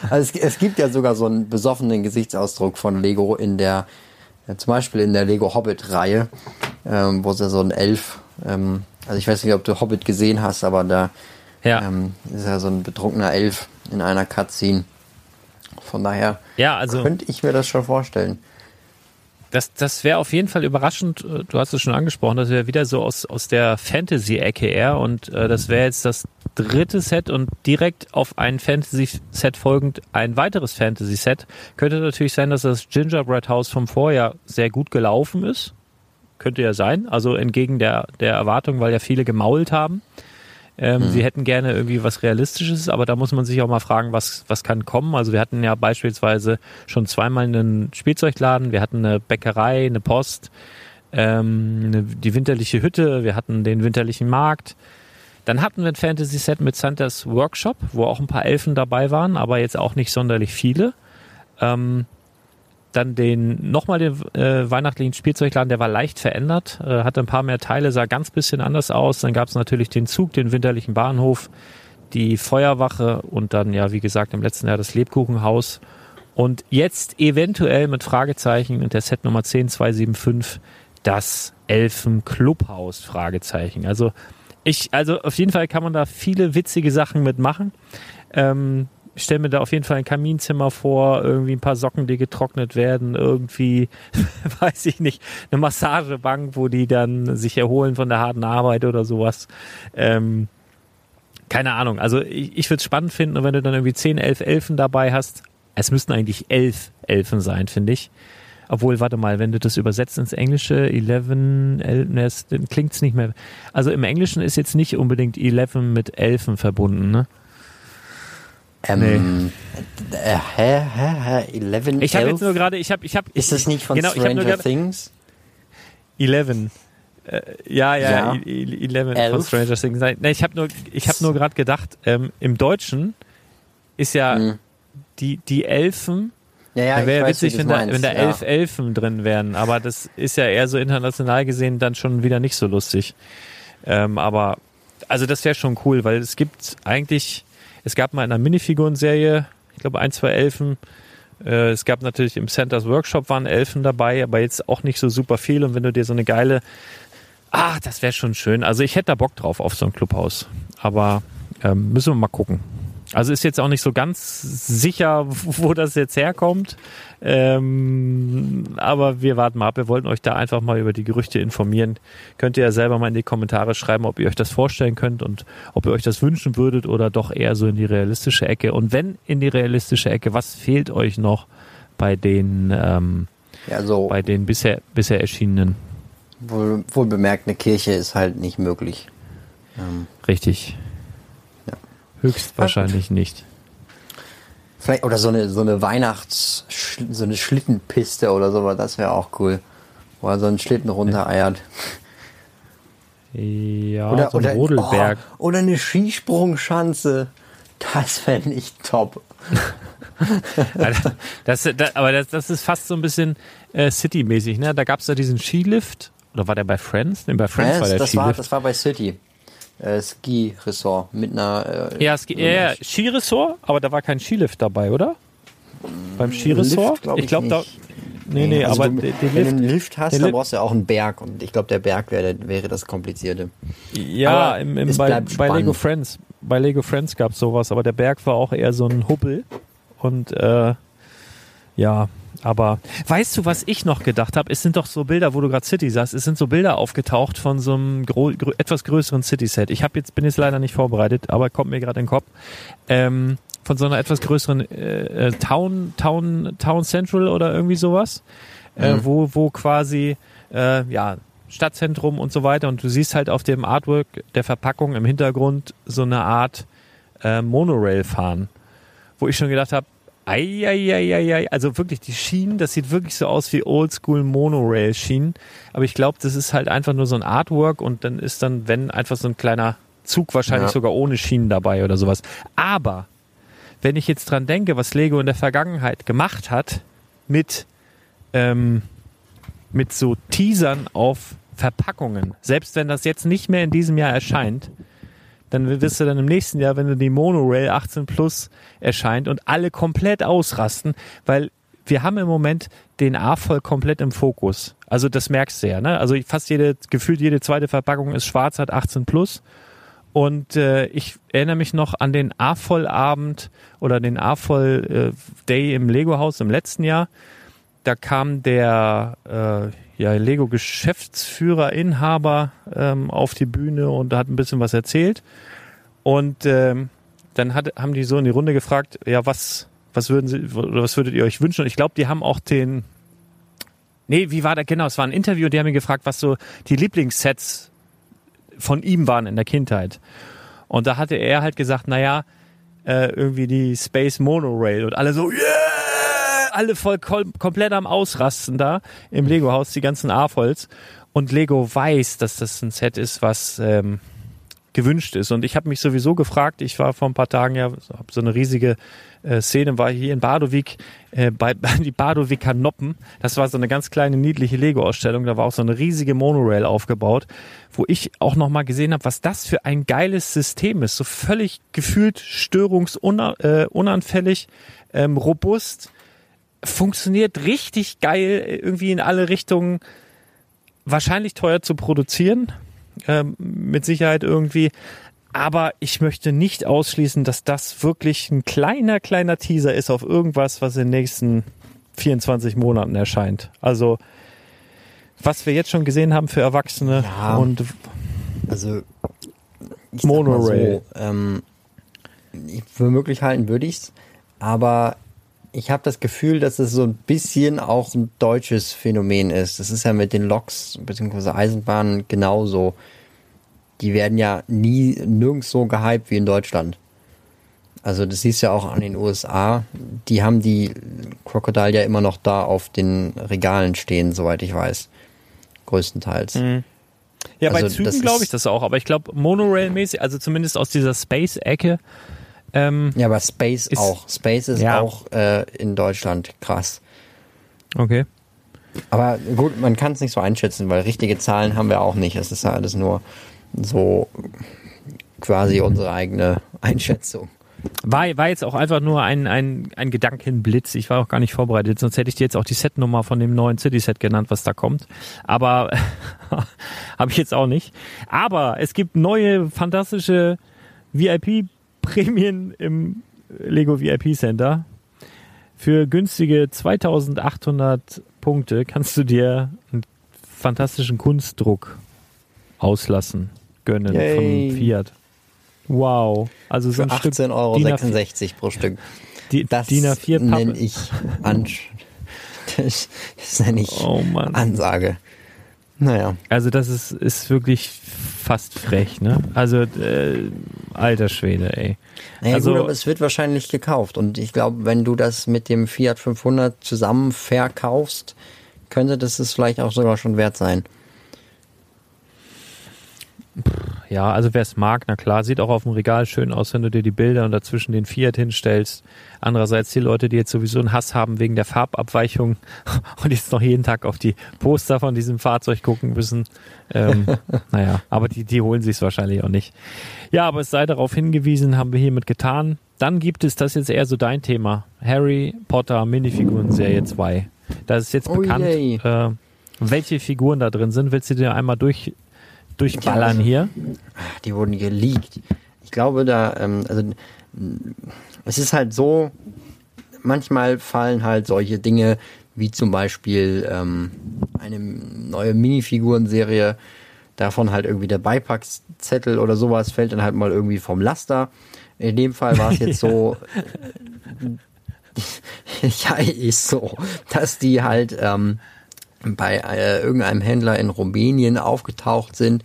Also es, es gibt ja sogar so einen besoffenen Gesichtsausdruck von Lego in der, ja, zum Beispiel in der Lego Hobbit-Reihe, ähm, wo sie so ein Elf, ähm, also ich weiß nicht, ob du Hobbit gesehen hast, aber da ja. ähm, ist ja so ein betrunkener Elf in einer Cutscene. Von daher ja, also könnte ich mir das schon vorstellen. das, das wäre auf jeden Fall überraschend. Äh, Du hast es schon angesprochen, das wäre wieder so aus, aus der Fantasy-Ecke eher und äh, das wäre jetzt das dritte Set und direkt auf ein Fantasy-Set folgend ein weiteres Fantasy-Set. Könnte natürlich sein, dass das Gingerbread House vom Vorjahr sehr gut gelaufen ist. Könnte ja sein, also entgegen der, der Erwartung, weil ja viele gemault haben. Ähm, Sie hätten gerne irgendwie was Realistisches, aber da muss man sich auch mal fragen, was, was kann kommen. Also wir hatten ja beispielsweise schon zweimal einen Spielzeugladen, wir hatten eine Bäckerei, eine Post, ähm, eine, die winterliche Hütte, wir hatten den winterlichen Markt. Dann hatten wir ein Fantasy-Set mit Santas Workshop, wo auch ein paar Elfen dabei waren, aber jetzt auch nicht sonderlich viele. Ähm, dann den nochmal den äh, weihnachtlichen Spielzeugladen, der war leicht verändert, äh, hatte ein paar mehr Teile, sah ganz bisschen anders aus. Dann gab es natürlich den Zug, den winterlichen Bahnhof, die Feuerwache und dann ja, wie gesagt, im letzten Jahr das Lebkuchenhaus. Und jetzt eventuell mit Fragezeichen und der Set Nummer 10275 das Elfen-Clubhaus, Fragezeichen. Also ich, also auf jeden Fall kann man da viele witzige Sachen mitmachen. Ähm, ich stelle mir da auf jeden Fall ein Kaminzimmer vor, irgendwie ein paar Socken, die getrocknet werden, irgendwie, weiß ich nicht, eine Massagebank, wo die dann sich erholen von der harten Arbeit oder sowas. Ähm, keine Ahnung. Also ich, ich würde es spannend finden, wenn du dann irgendwie 10, 11 Elfen dabei hast. Es müssten eigentlich elf Elfen sein, finde ich. Obwohl, warte mal, wenn du das übersetzt ins Englische, 11, El, ne, es- dann klingt's nicht mehr. Also im Englischen ist jetzt nicht unbedingt 11 mit Elfen verbunden, ne? Ähm, äh, hä, hä, hä, 11, Ich habe jetzt 11? nur gerade, ich habe, ich habe, Ist das nicht von genau, Stranger grad- Things? 11. Äh, ja, ja, Ja. i- i- 11 von Elf. Stranger Things. Nein, ich habe nur, ich habe nur gerade gedacht, ähm, im Deutschen ist ja Hm. die, die Elfen, Ja, ja, wäre ja witzig, wenn da, wenn da ja. elf Elfen drin wären, aber das ist ja eher so international gesehen dann schon wieder nicht so lustig. Ähm, aber, also das wäre schon cool, weil es gibt eigentlich, es gab mal in einer Minifigurenserie, ich glaube ein, zwei Elfen, äh, es gab natürlich im Centers Workshop waren Elfen dabei, aber jetzt auch nicht so super viel und wenn du dir so eine geile, ah, das wäre schon schön. Also ich hätte da Bock drauf auf so ein Clubhaus, aber ähm, müssen wir mal gucken. Also ist jetzt auch nicht so ganz sicher, wo das jetzt herkommt. Ähm, aber wir warten mal ab. Wir wollten euch da einfach mal über die Gerüchte informieren. Könnt ihr ja selber mal in die Kommentare schreiben, ob ihr euch das vorstellen könnt und ob ihr euch das wünschen würdet oder doch eher so in die realistische Ecke. Und wenn in die realistische Ecke, was fehlt euch noch bei den, ähm, Ja, so bei den bisher, bisher erschienenen? wohl, wohl bemerkt, eine Kirche ist halt nicht möglich. Ähm, Richtig. Ja. Höchstwahrscheinlich nicht. vielleicht, oder so eine, so eine Weihnachts-, so eine Schlittenpiste oder sowas, das wäre auch cool. Wo er so einen Schlitten runtereiert. Ja, Oder, so ein oder, Rodelberg. Oh, oder eine Skisprungschanze. Das fände ich top. Alter, das, das, aber das, das ist fast so ein bisschen äh, City-mäßig, ne? Da gab es da diesen Skilift. Oder war der bei Friends? Nee, bei Friends Ja, war der das, war, Skilift. das war bei City. Äh, Ski-Ressort mit einer. Äh, ja, Ski, ja, ja, Skiressort, aber da war kein Skilift dabei, oder? Beim Skiressort? Lift glaub ich glaube, da. Nee, nee, also aber du, den, den wenn Lift. du einen Lift hast, dann Lift- brauchst du ja auch einen Berg. Und ich glaube, der Berg wäre, wäre das Komplizierte. Ja, im, im, bei, bei Lego. Friends. Bei Lego Friends gab es sowas, aber der Berg war auch eher so ein Hubbel. Und äh, Ja, aber weißt du, was ich noch gedacht habe? Es sind doch so Bilder, wo du gerade City sagst, es sind so Bilder aufgetaucht von so einem etwas größeren City-Set. Ich habe jetzt bin jetzt leider nicht vorbereitet, aber kommt mir gerade in den Kopf. Ähm, von so einer etwas größeren äh, äh Town, Town, Town Central oder irgendwie sowas, äh, Mhm. wo, wo quasi äh, ja Stadtzentrum und so weiter und du siehst halt auf dem Artwork der Verpackung im Hintergrund so eine Art äh, Monorail fahren, wo ich schon gedacht habe, Eieieiei, also wirklich die Schienen, das sieht wirklich so aus wie Oldschool Monorail Schienen, aber ich glaube, das ist halt einfach nur so ein Artwork und dann ist dann, wenn einfach so ein kleiner Zug wahrscheinlich Ja. sogar ohne Schienen dabei oder sowas. Aber wenn ich jetzt dran denke, was Lego in der Vergangenheit gemacht hat mit ähm, mit so Teasern auf Verpackungen, selbst wenn das jetzt nicht mehr in diesem Jahr erscheint, dann wirst du dann im nächsten Jahr, wenn du die Monorail 18 Plus erscheint und alle komplett ausrasten, weil wir haben im Moment den A-Voll komplett im Fokus. Also das merkst du ja, ne? Also fast jede, gefühlt jede zweite Verpackung ist schwarz, hat 18 Plus. Und äh, ich erinnere mich noch an den A-Voll-Abend oder den A-Voll-Day im Lego-Haus im letzten Jahr. Da kam der äh, ja, Lego-Geschäftsführer, Inhaber ähm, auf die Bühne und hat ein bisschen was erzählt. Und ähm, dann hat, haben die so in die Runde gefragt, ja, was, was würden sie, oder was würdet ihr euch wünschen? Und ich glaube, die haben auch den, nee, wie war der, genau, es war ein Interview, die haben ihn gefragt, was so die Lieblingssets von ihm waren in der Kindheit. Und da hatte er halt gesagt, naja, äh, irgendwie die Space Monorail und alle so, yeah! Alle voll kom komplett am Ausrasten da im Lego-Haus, die ganzen A-Volls. Und Lego weiß, dass das ein Set ist, was ähm, gewünscht ist. Und ich habe mich sowieso gefragt, ich war vor ein paar Tagen ja, hab so eine riesige äh, Szene, war hier in Badowik, äh, bei, bei die Badowiker Noppen. Das war so eine ganz kleine, niedliche Lego-Ausstellung. Da war auch so eine riesige Monorail aufgebaut, wo ich auch nochmal gesehen habe, was das für ein geiles System ist. So völlig gefühlt störungsunanfällig, ähm, robust, funktioniert richtig geil, irgendwie in alle Richtungen. Wahrscheinlich teuer zu produzieren, ähm, mit Sicherheit irgendwie. Aber ich möchte nicht ausschließen, dass das wirklich ein kleiner, kleiner Teaser ist auf irgendwas, was in den nächsten 24 Monaten erscheint. Also, was wir jetzt schon gesehen haben für Erwachsene Ja. und Also ich Monorail. So, ähm, ich, für möglich halten würde ich's, aber ich habe das Gefühl, dass es so ein bisschen auch ein deutsches Phänomen ist. Das ist ja mit den Loks bzw. Eisenbahnen genauso. Die werden ja nie nirgends so gehypt wie in Deutschland. Also das siehst du ja auch an den USA. Die haben die Crocodile ja immer noch da auf den Regalen stehen, soweit ich weiß. Größtenteils. Ja, bei Also, Zügen das glaube ich das auch, aber ich glaube Monorail-mäßig, also zumindest aus dieser Space-Ecke, ähm, Ja, aber Space Ist- auch. Space ist Ja. auch äh, in Deutschland krass. okay. Aber gut, man kann es nicht so einschätzen, weil richtige Zahlen haben wir auch nicht. Es ist ja alles nur so quasi unsere eigene Einschätzung. War, war jetzt auch einfach nur ein, ein, ein Gedankenblitz. Ich war auch gar nicht vorbereitet, sonst hätte ich dir jetzt auch die Setnummer von dem neuen City-Set genannt, was da kommt. Aber habe ich jetzt auch nicht. Aber es gibt neue fantastische VIP-Prämien im Lego VIP Center. Für günstige 2800 Punkte kannst du dir einen fantastischen Kunstdruck auslassen, gönnen Yay. von Fiat. Wow. Also so Für ein Stück 18,66 Euro DIN A4 pro Stück. die, Das DIN A4 nenne ich Ansch das, das nenne ich Oh. Ansage. Naja, Also das ist, ist wirklich fast frech, ne? Also äh, alter Schwede, ey. naja Also- gut, aber es wird wahrscheinlich gekauft. Und ich glaube, wenn du das mit dem Fiat 500 zusammen verkaufst, könnte das es vielleicht auch sogar schon wert sein. Ja, also wer es mag, na klar, sieht auch auf dem Regal schön aus, wenn du dir die Bilder und dazwischen den Fiat hinstellst. Andererseits die Leute, die jetzt sowieso einen Hass haben wegen der Farbabweichung und jetzt noch jeden Tag auf die Poster von diesem Fahrzeug gucken müssen. Ähm, naja, aber die, die holen sich's wahrscheinlich auch nicht. Ja, aber es sei darauf hingewiesen, haben wir hiermit getan. Dann gibt es, das ist jetzt eher so dein Thema, Harry Potter Minifiguren Serie 2. Da ist jetzt Oh bekannt, äh, welche Figuren da drin sind. Willst du dir einmal durch, durchballern Ja, also- hier? die wurden geleakt. Ich glaube, da, ähm, also, es ist halt so, manchmal fallen halt solche Dinge wie zum Beispiel ähm, eine neue Minifigurenserie, davon halt irgendwie der Beipackzettel oder sowas fällt dann halt mal irgendwie vom Laster. In dem Fall war es jetzt so, ja, ist so, dass die halt ähm, bei äh, irgendeinem Händler in Rumänien aufgetaucht sind.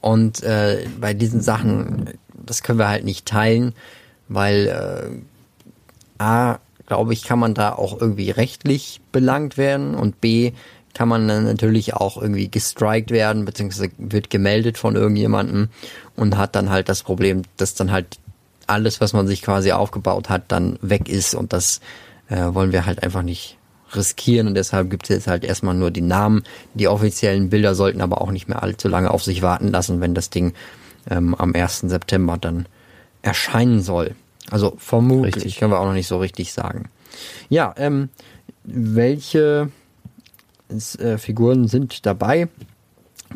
Und äh, bei diesen Sachen, das können wir halt nicht teilen, weil äh, A, glaube ich, kann man da auch irgendwie rechtlich belangt werden und B, kann man dann natürlich auch irgendwie gestrikt werden, beziehungsweise wird gemeldet von irgendjemandem und hat dann halt das Problem, dass dann halt alles, was man sich quasi aufgebaut hat, dann weg ist und das äh, wollen wir halt einfach nicht riskieren und deshalb gibt es jetzt halt erstmal nur die Namen. Die offiziellen Bilder sollten aber auch nicht mehr allzu lange auf sich warten lassen, wenn das Ding ähm, am 1. September dann erscheinen soll. Also vermutlich richtig. können wir auch noch nicht so richtig sagen. Ja, ähm, welche äh, Figuren sind dabei?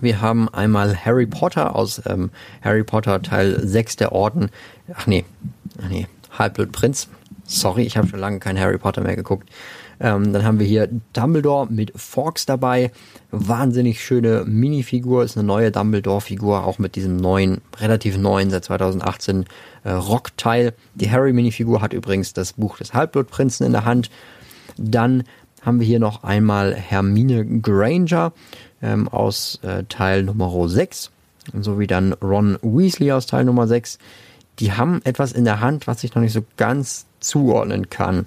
Wir haben einmal Harry Potter aus ähm, Harry Potter Teil 6 der Orden. Ach nee, ach nee, Halbblutprinz. Sorry, ich habe schon lange kein Harry Potter mehr geguckt. Ähm, dann haben wir hier Dumbledore mit Forks dabei. Wahnsinnig schöne Minifigur, ist eine neue Dumbledore-Figur, auch mit diesem neuen, relativ neuen, seit 2018 äh, Rockteil. Die Harry-Minifigur hat übrigens das Buch des Halbblutprinzen in der Hand. Dann haben wir hier noch einmal Hermine Granger ähm, aus äh, Teil Nummer 6, sowie dann Ron Weasley aus Teil Nummer 6. Die haben etwas in der Hand, was ich noch nicht so ganz zuordnen kann.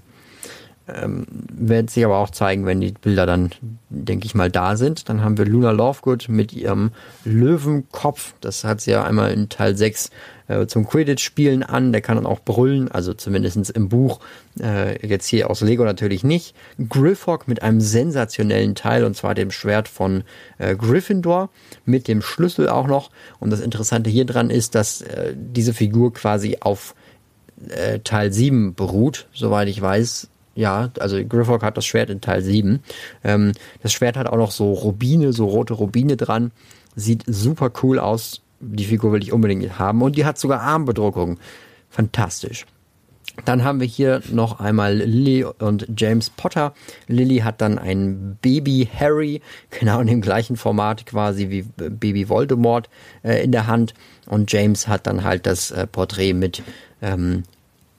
Ähm, wird sich aber auch zeigen, wenn die Bilder dann, denke ich mal, da sind. Dann haben wir Luna Lovegood mit ihrem Löwenkopf. Das hat sie ja einmal in Teil 6 äh, zum Quidditch-Spielen an. Der kann dann auch brüllen, also zumindestens im Buch. Äh, jetzt hier aus Lego natürlich nicht. Griffhawk mit einem sensationellen Teil, und zwar dem Schwert von äh, Gryffindor, mit dem Schlüssel auch noch. Und das Interessante hier dran ist, dass äh, diese Figur quasi auf äh, Teil 7 beruht, soweit ich weiß ja, also Griffog hat das Schwert in Teil 7. Ähm, das Schwert hat auch noch so Rubine, so rote Rubine dran. Sieht super cool aus. Die Figur will ich unbedingt haben. Und die hat sogar Armbedruckung. Fantastisch. Dann haben wir hier noch einmal Lily und James Potter. Lily hat dann ein Baby Harry, genau in dem gleichen Format quasi wie Baby Voldemort äh, in der Hand. Und James hat dann halt das äh, Porträt mit, ähm,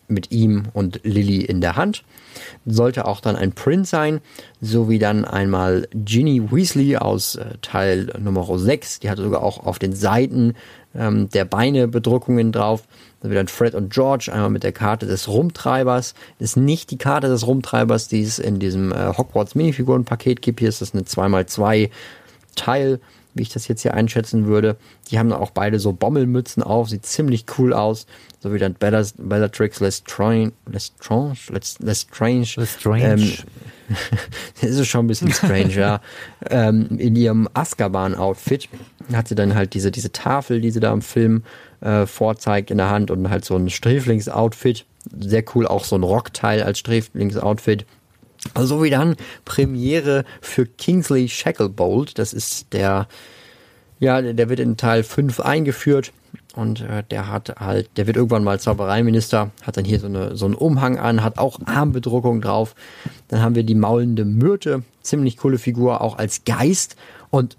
mit ihm und Lily in der Hand sollte auch dann ein Print sein, sowie dann einmal Ginny Weasley aus äh, Teil Nummer 6, die hatte sogar auch auf den Seiten ähm, der Beine Bedruckungen drauf. Dann wieder Fred und George, einmal mit der Karte des Rumtreibers. Ist nicht die Karte des Rumtreibers, die es in diesem äh, Hogwarts Minifiguren-Paket gibt. Hier ist das eine 2x2 Teil wie ich das jetzt hier einschätzen würde. Die haben auch beide so Bommelmützen auf, sieht ziemlich cool aus. So wie dann Bellatrix Lestrange, Lestrange, Lestrange, Lestrange. Ähm, das ist schon ein bisschen strange, ja. Ähm, in ihrem Azkaban-Outfit hat sie dann halt diese, diese Tafel, die sie da im Film äh, vorzeigt in der Hand und halt so ein Sträflings-Outfit. Sehr cool, auch so ein Rockteil als Sträflings-Outfit. So wie dann Premiere für Kingsley Shacklebolt. Das ist der, ja, der wird in Teil 5 eingeführt und äh, der hat halt, der wird irgendwann mal Zaubereiminister, hat dann hier so, eine, so einen Umhang an, hat auch Armbedruckung drauf. Dann haben wir die maulende Myrte, ziemlich coole Figur, auch als Geist und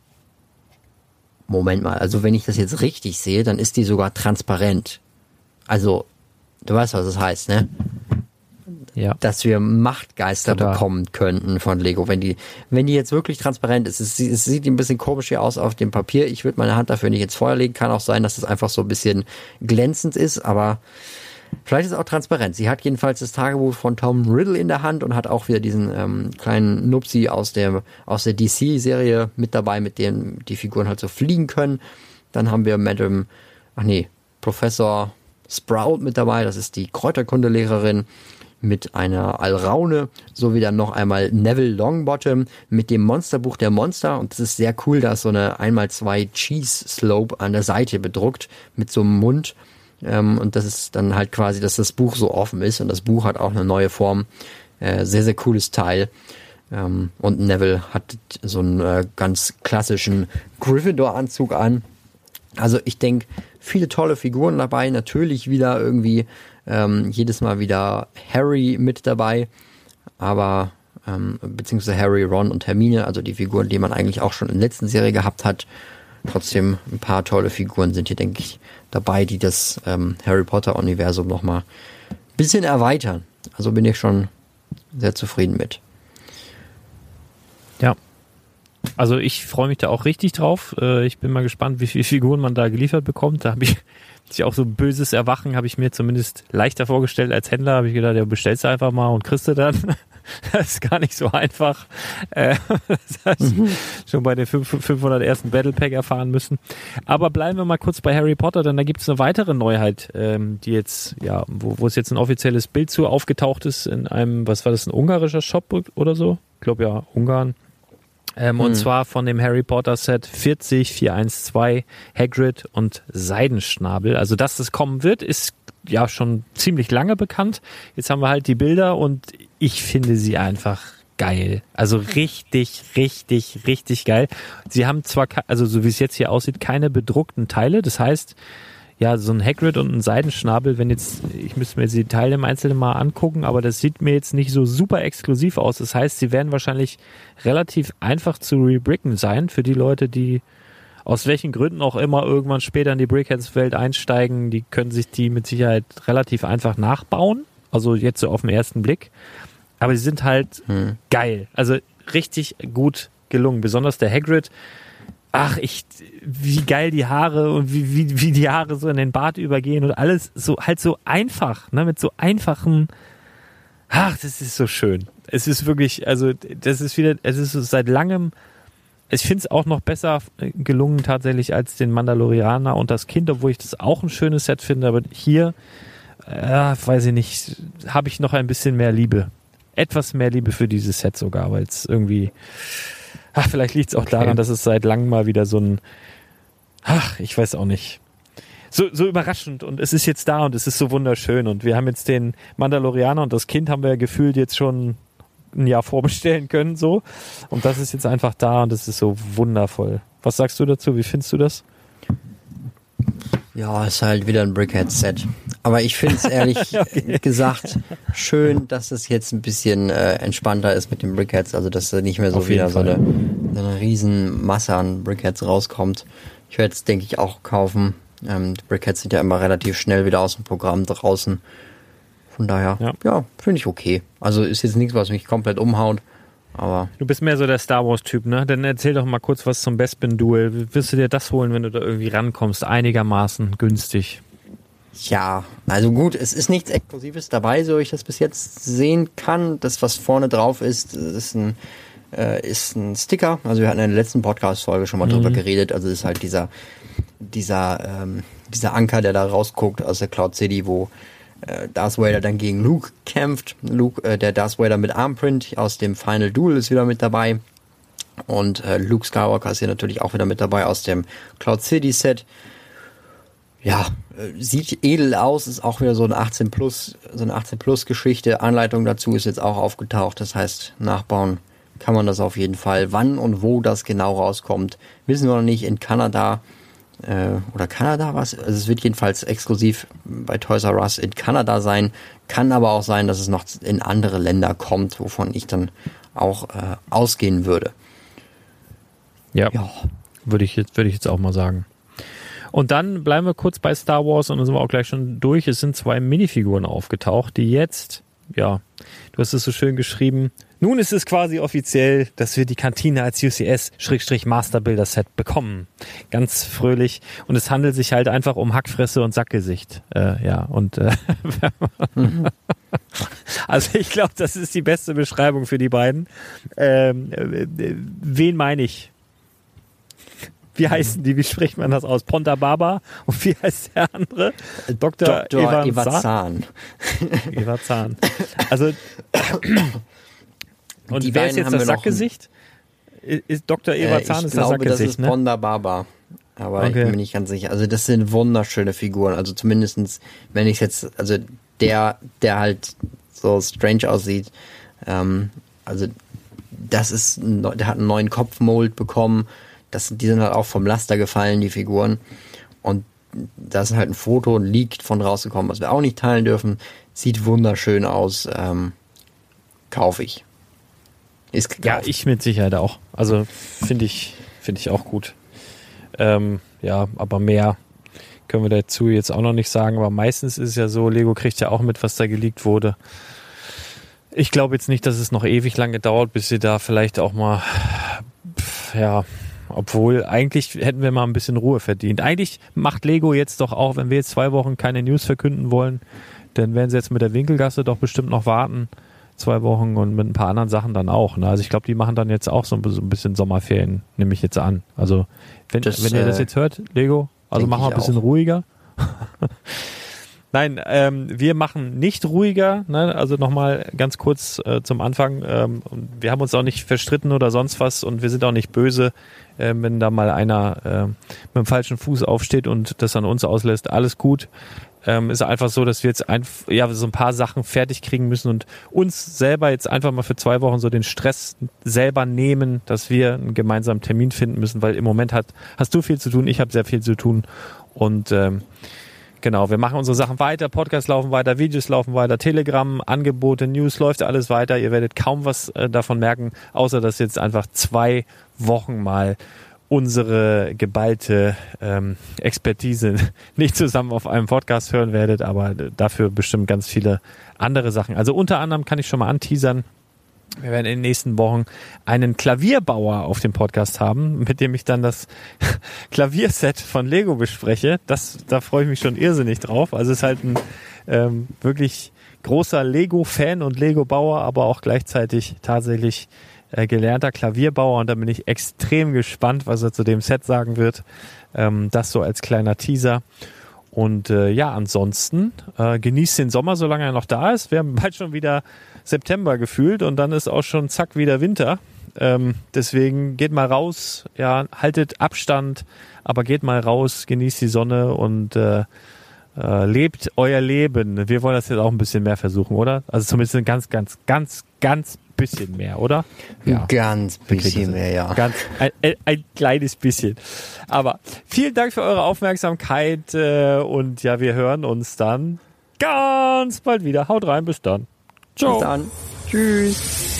Moment mal, also wenn ich das jetzt richtig sehe, dann ist die sogar transparent. Also, du weißt, was das heißt, ne? Ja. dass wir Machtgeister Total. bekommen könnten von Lego. Wenn die, wenn die jetzt wirklich transparent ist, es, es sieht ein bisschen komisch hier aus auf dem Papier. Ich würde meine Hand dafür nicht ins Feuer legen. Kann auch sein, dass es einfach so ein bisschen glänzend ist, aber Vielleicht ist es auch transparent. Sie hat jedenfalls das Tagebuch von Tom Riddle in der Hand und hat auch wieder diesen ähm, kleinen Nupsi aus der, aus der DC-Serie mit dabei, mit dem die Figuren halt so fliegen können. Dann haben wir Madame, ach nee, Professor Sprout mit dabei, das ist die Kräuterkundelehrerin mit einer Alraune, sowie dann noch einmal Neville Longbottom mit dem Monsterbuch der Monster. Und das ist sehr cool, da ist so eine 1x2 Cheese Slope an der Seite bedruckt mit so einem Mund. Ähm, und das ist dann halt quasi, dass das Buch so offen ist. Und das Buch hat auch eine neue Form. Äh, sehr, sehr cooles Teil. Ähm, und Neville hat so einen äh, ganz klassischen Gryffindor-Anzug an. Also ich denke, viele tolle Figuren dabei. Natürlich wieder irgendwie Ähm, jedes Mal wieder Harry mit dabei, aber ähm, beziehungsweise Harry, Ron und Hermine, also die Figuren, die man eigentlich auch schon in der letzten Serie gehabt hat. Trotzdem ein paar tolle Figuren sind hier, denke ich, dabei, die das ähm, Harry Potter-Universum nochmal ein bisschen erweitern. Also bin ich schon sehr zufrieden mit. Ja. Also ich freue mich da auch richtig drauf. Äh, ich bin mal gespannt, wie viele Figuren man da geliefert bekommt. Da habe ich sich auch so böses Erwachen, habe ich mir zumindest leichter vorgestellt als Händler. Habe ich gedacht, ja, bestellst du einfach mal und kriegst du dann. Das ist gar nicht so einfach. Äh, das heißt, mhm. schon bei den 500 ersten Battle Pack erfahren müssen. Aber bleiben wir mal kurz bei Harry Potter, denn da gibt es eine weitere Neuheit, ähm, die jetzt, ja, wo, wo es jetzt ein offizielles Bild zu aufgetaucht ist in einem, was war das, ein ungarischer Shop oder so? Ich glaube ja, Ungarn. Ähm, hm. Und zwar von dem Harry Potter Set 40412 Hagrid und Seidenschnabel. Also, dass das kommen wird, ist ja schon ziemlich lange bekannt. Jetzt haben wir halt die Bilder und ich finde sie einfach geil. Also richtig, richtig, richtig geil. Sie haben zwar, also so wie es jetzt hier aussieht, keine bedruckten Teile. Das heißt, ja, so ein Hagrid und ein Seidenschnabel, wenn jetzt, ich müsste mir die Teile im Einzelnen mal angucken, aber das sieht mir jetzt nicht so super exklusiv aus. Das heißt, sie werden wahrscheinlich relativ einfach zu rebricken sein für die Leute, die aus welchen Gründen auch immer irgendwann später in die Brickheads-Welt einsteigen. Die können sich die mit Sicherheit relativ einfach nachbauen. Also jetzt so auf den ersten Blick. Aber sie sind halt hm. geil. Also richtig gut gelungen. Besonders der Hagrid ach, ich, wie geil die Haare und wie, wie, wie die Haare so in den Bart übergehen und alles so, halt so einfach, ne, mit so einfachen, ach, das ist so schön. Es ist wirklich, also, das ist wieder, es ist seit langem, ich finde es auch noch besser gelungen tatsächlich als den Mandalorianer und das Kind, obwohl ich das auch ein schönes Set finde, aber hier, äh, weiß ich nicht, habe ich noch ein bisschen mehr Liebe. Etwas mehr Liebe für dieses Set sogar, weil es irgendwie, Ach, vielleicht liegt es auch okay. daran, dass es seit langem mal wieder so ein, ach, ich weiß auch nicht. So, so überraschend und es ist jetzt da und es ist so wunderschön und wir haben jetzt den Mandalorianer und das Kind haben wir gefühlt jetzt schon ein Jahr vorbestellen können, so. Und das ist jetzt einfach da und es ist so wundervoll. Was sagst du dazu? Wie findest du das? Ja, ist halt wieder ein Brickhead-Set. Aber ich finde es ehrlich okay. gesagt schön, dass es jetzt ein bisschen äh, entspannter ist mit den Brickheads. Also, dass nicht mehr so wieder so eine, so eine riesen Masse an Brickheads rauskommt. Ich werde es, denke ich, auch kaufen. Ähm, die Brickheads sind ja immer relativ schnell wieder aus dem Programm draußen. Von daher, ja, ja finde ich okay. Also ist jetzt nichts, was mich komplett umhaut. Aber du bist mehr so der Star Wars-Typ, ne? Dann erzähl doch mal kurz was zum Bespin-Duel. Wirst du dir das holen, wenn du da irgendwie rankommst? Einigermaßen günstig. Ja, also gut, es ist nichts Exklusives dabei, so ich das bis jetzt sehen kann. Das, was vorne drauf ist, ist ein, äh, ist ein Sticker. Also wir hatten in der letzten Podcast-Folge schon mal mhm. drüber geredet. Also ist halt dieser, dieser, ähm, dieser Anker, der da rausguckt aus der Cloud City, wo äh, Darth Vader dann gegen Luke kämpft. Luke, äh, der Darth Vader mit Armprint aus dem Final Duel ist wieder mit dabei. Und äh, Luke Skywalker ist hier natürlich auch wieder mit dabei aus dem Cloud City Set. Ja, äh, sieht edel aus, ist auch wieder so eine 18 plus, so eine 18 plus Geschichte. Anleitung dazu ist jetzt auch aufgetaucht. Das heißt, nachbauen kann man das auf jeden Fall. Wann und wo das genau rauskommt, wissen wir noch nicht. In Kanada oder Kanada was. Also es wird jedenfalls exklusiv bei Toys R Us in Kanada sein. Kann aber auch sein, dass es noch in andere Länder kommt, wovon ich dann auch äh, ausgehen würde. Ja, ja. würde ich jetzt würde ich jetzt auch mal sagen. Und dann bleiben wir kurz bei Star Wars und dann sind wir auch gleich schon durch. Es sind zwei Minifiguren aufgetaucht, die jetzt, ja, du hast es so schön geschrieben, nun ist es quasi offiziell, dass wir die Kantine als UCS-Master-Builder-Set bekommen. Ganz fröhlich. Und es handelt sich halt einfach um Hackfresse und Sackgesicht. Äh, ja, und äh, also ich glaube, das ist die beste Beschreibung für die beiden. Ähm, äh, wen meine ich? Wie heißen die? Wie spricht man das aus? Ponta Baba und wie heißt der andere? Dr. Dr. Eva Zahn. Zahn. Also und die wer ist jetzt das Sackgesicht? Ist Dr. Eva äh, Zahn ist das Sackgesicht, das ist ne? Baba. Aber okay. ich bin mir nicht ganz sicher. Also das sind wunderschöne Figuren. Also zumindestens, wenn ich jetzt, also der, der halt so strange aussieht, ähm, also das ist, der hat einen neuen Kopfmold bekommen. Das, die sind halt auch vom Laster gefallen, die Figuren. Und da ist halt ein Foto liegt von rausgekommen, was wir auch nicht teilen dürfen. Sieht wunderschön aus. Ähm, Kaufe ich. Ist gekauft. Ja, ich mit Sicherheit auch. Also finde ich, finde ich auch gut. Ähm, ja, aber mehr können wir dazu jetzt auch noch nicht sagen. Aber meistens ist es ja so, Lego kriegt ja auch mit, was da geleakt wurde. Ich glaube jetzt nicht, dass es noch ewig lange dauert, bis sie da vielleicht auch mal, ja, obwohl eigentlich hätten wir mal ein bisschen Ruhe verdient. Eigentlich macht Lego jetzt doch auch, wenn wir jetzt zwei Wochen keine News verkünden wollen, dann werden sie jetzt mit der Winkelgasse doch bestimmt noch warten zwei Wochen und mit ein paar anderen Sachen dann auch. Ne? Also ich glaube, die machen dann jetzt auch so ein, bisschen Sommerferien, nehme ich jetzt an. Also wenn, das, wenn ihr das äh, jetzt hört, Lego, also machen wir ein bisschen auch. ruhiger. Nein, ähm, wir machen nicht ruhiger. Ne? Also nochmal ganz kurz äh, zum Anfang. Ähm, wir haben uns auch nicht verstritten oder sonst was und wir sind auch nicht böse, äh, wenn da mal einer äh, mit dem falschen Fuß aufsteht und das an uns auslässt. Alles gut ähm, ist einfach so, dass wir jetzt einfach ja so ein paar Sachen fertig kriegen müssen und uns selber jetzt einfach mal für zwei Wochen so den Stress selber nehmen, dass wir einen gemeinsamen Termin finden müssen, weil im Moment hat hast du viel zu tun, ich habe sehr viel zu tun und ähm, Genau, wir machen unsere Sachen weiter, Podcasts laufen weiter, Videos laufen weiter, Telegram, Angebote, News läuft alles weiter. Ihr werdet kaum was äh, davon merken, außer dass jetzt einfach zwei Wochen mal unsere geballte ähm, Expertise nicht zusammen auf einem Podcast hören werdet, aber dafür bestimmt ganz viele andere Sachen. Also unter anderem kann ich schon mal anteasern, wir werden in den nächsten Wochen einen Klavierbauer auf dem Podcast haben, mit dem ich dann das Klavierset von Lego bespreche. Das, da freue ich mich schon irrsinnig drauf. Also es ist halt ein ähm, wirklich großer Lego-Fan und Lego-Bauer, aber auch gleichzeitig tatsächlich äh, gelernter Klavierbauer und da bin ich extrem gespannt, was er zu dem Set sagen wird. Ähm, das so als kleiner Teaser. Und äh, ja, ansonsten äh, genießt den Sommer, solange er noch da ist. Wir haben bald schon wieder September gefühlt und dann ist auch schon zack wieder Winter. Ähm, deswegen geht mal raus, ja, haltet Abstand, aber geht mal raus, genießt die Sonne und äh, äh, lebt euer Leben. Wir wollen das jetzt auch ein bisschen mehr versuchen, oder? Also zumindest ein ganz, ganz, ganz, ganz bisschen mehr, oder? Ja. Ganz bisschen mehr, ja. Ganz, ein, ein, ein, kleines bisschen. Aber vielen Dank für eure Aufmerksamkeit äh, und ja, wir hören uns dann ganz bald wieder. Haut rein, bis dann. Ciao. Bis dann. Tschüss.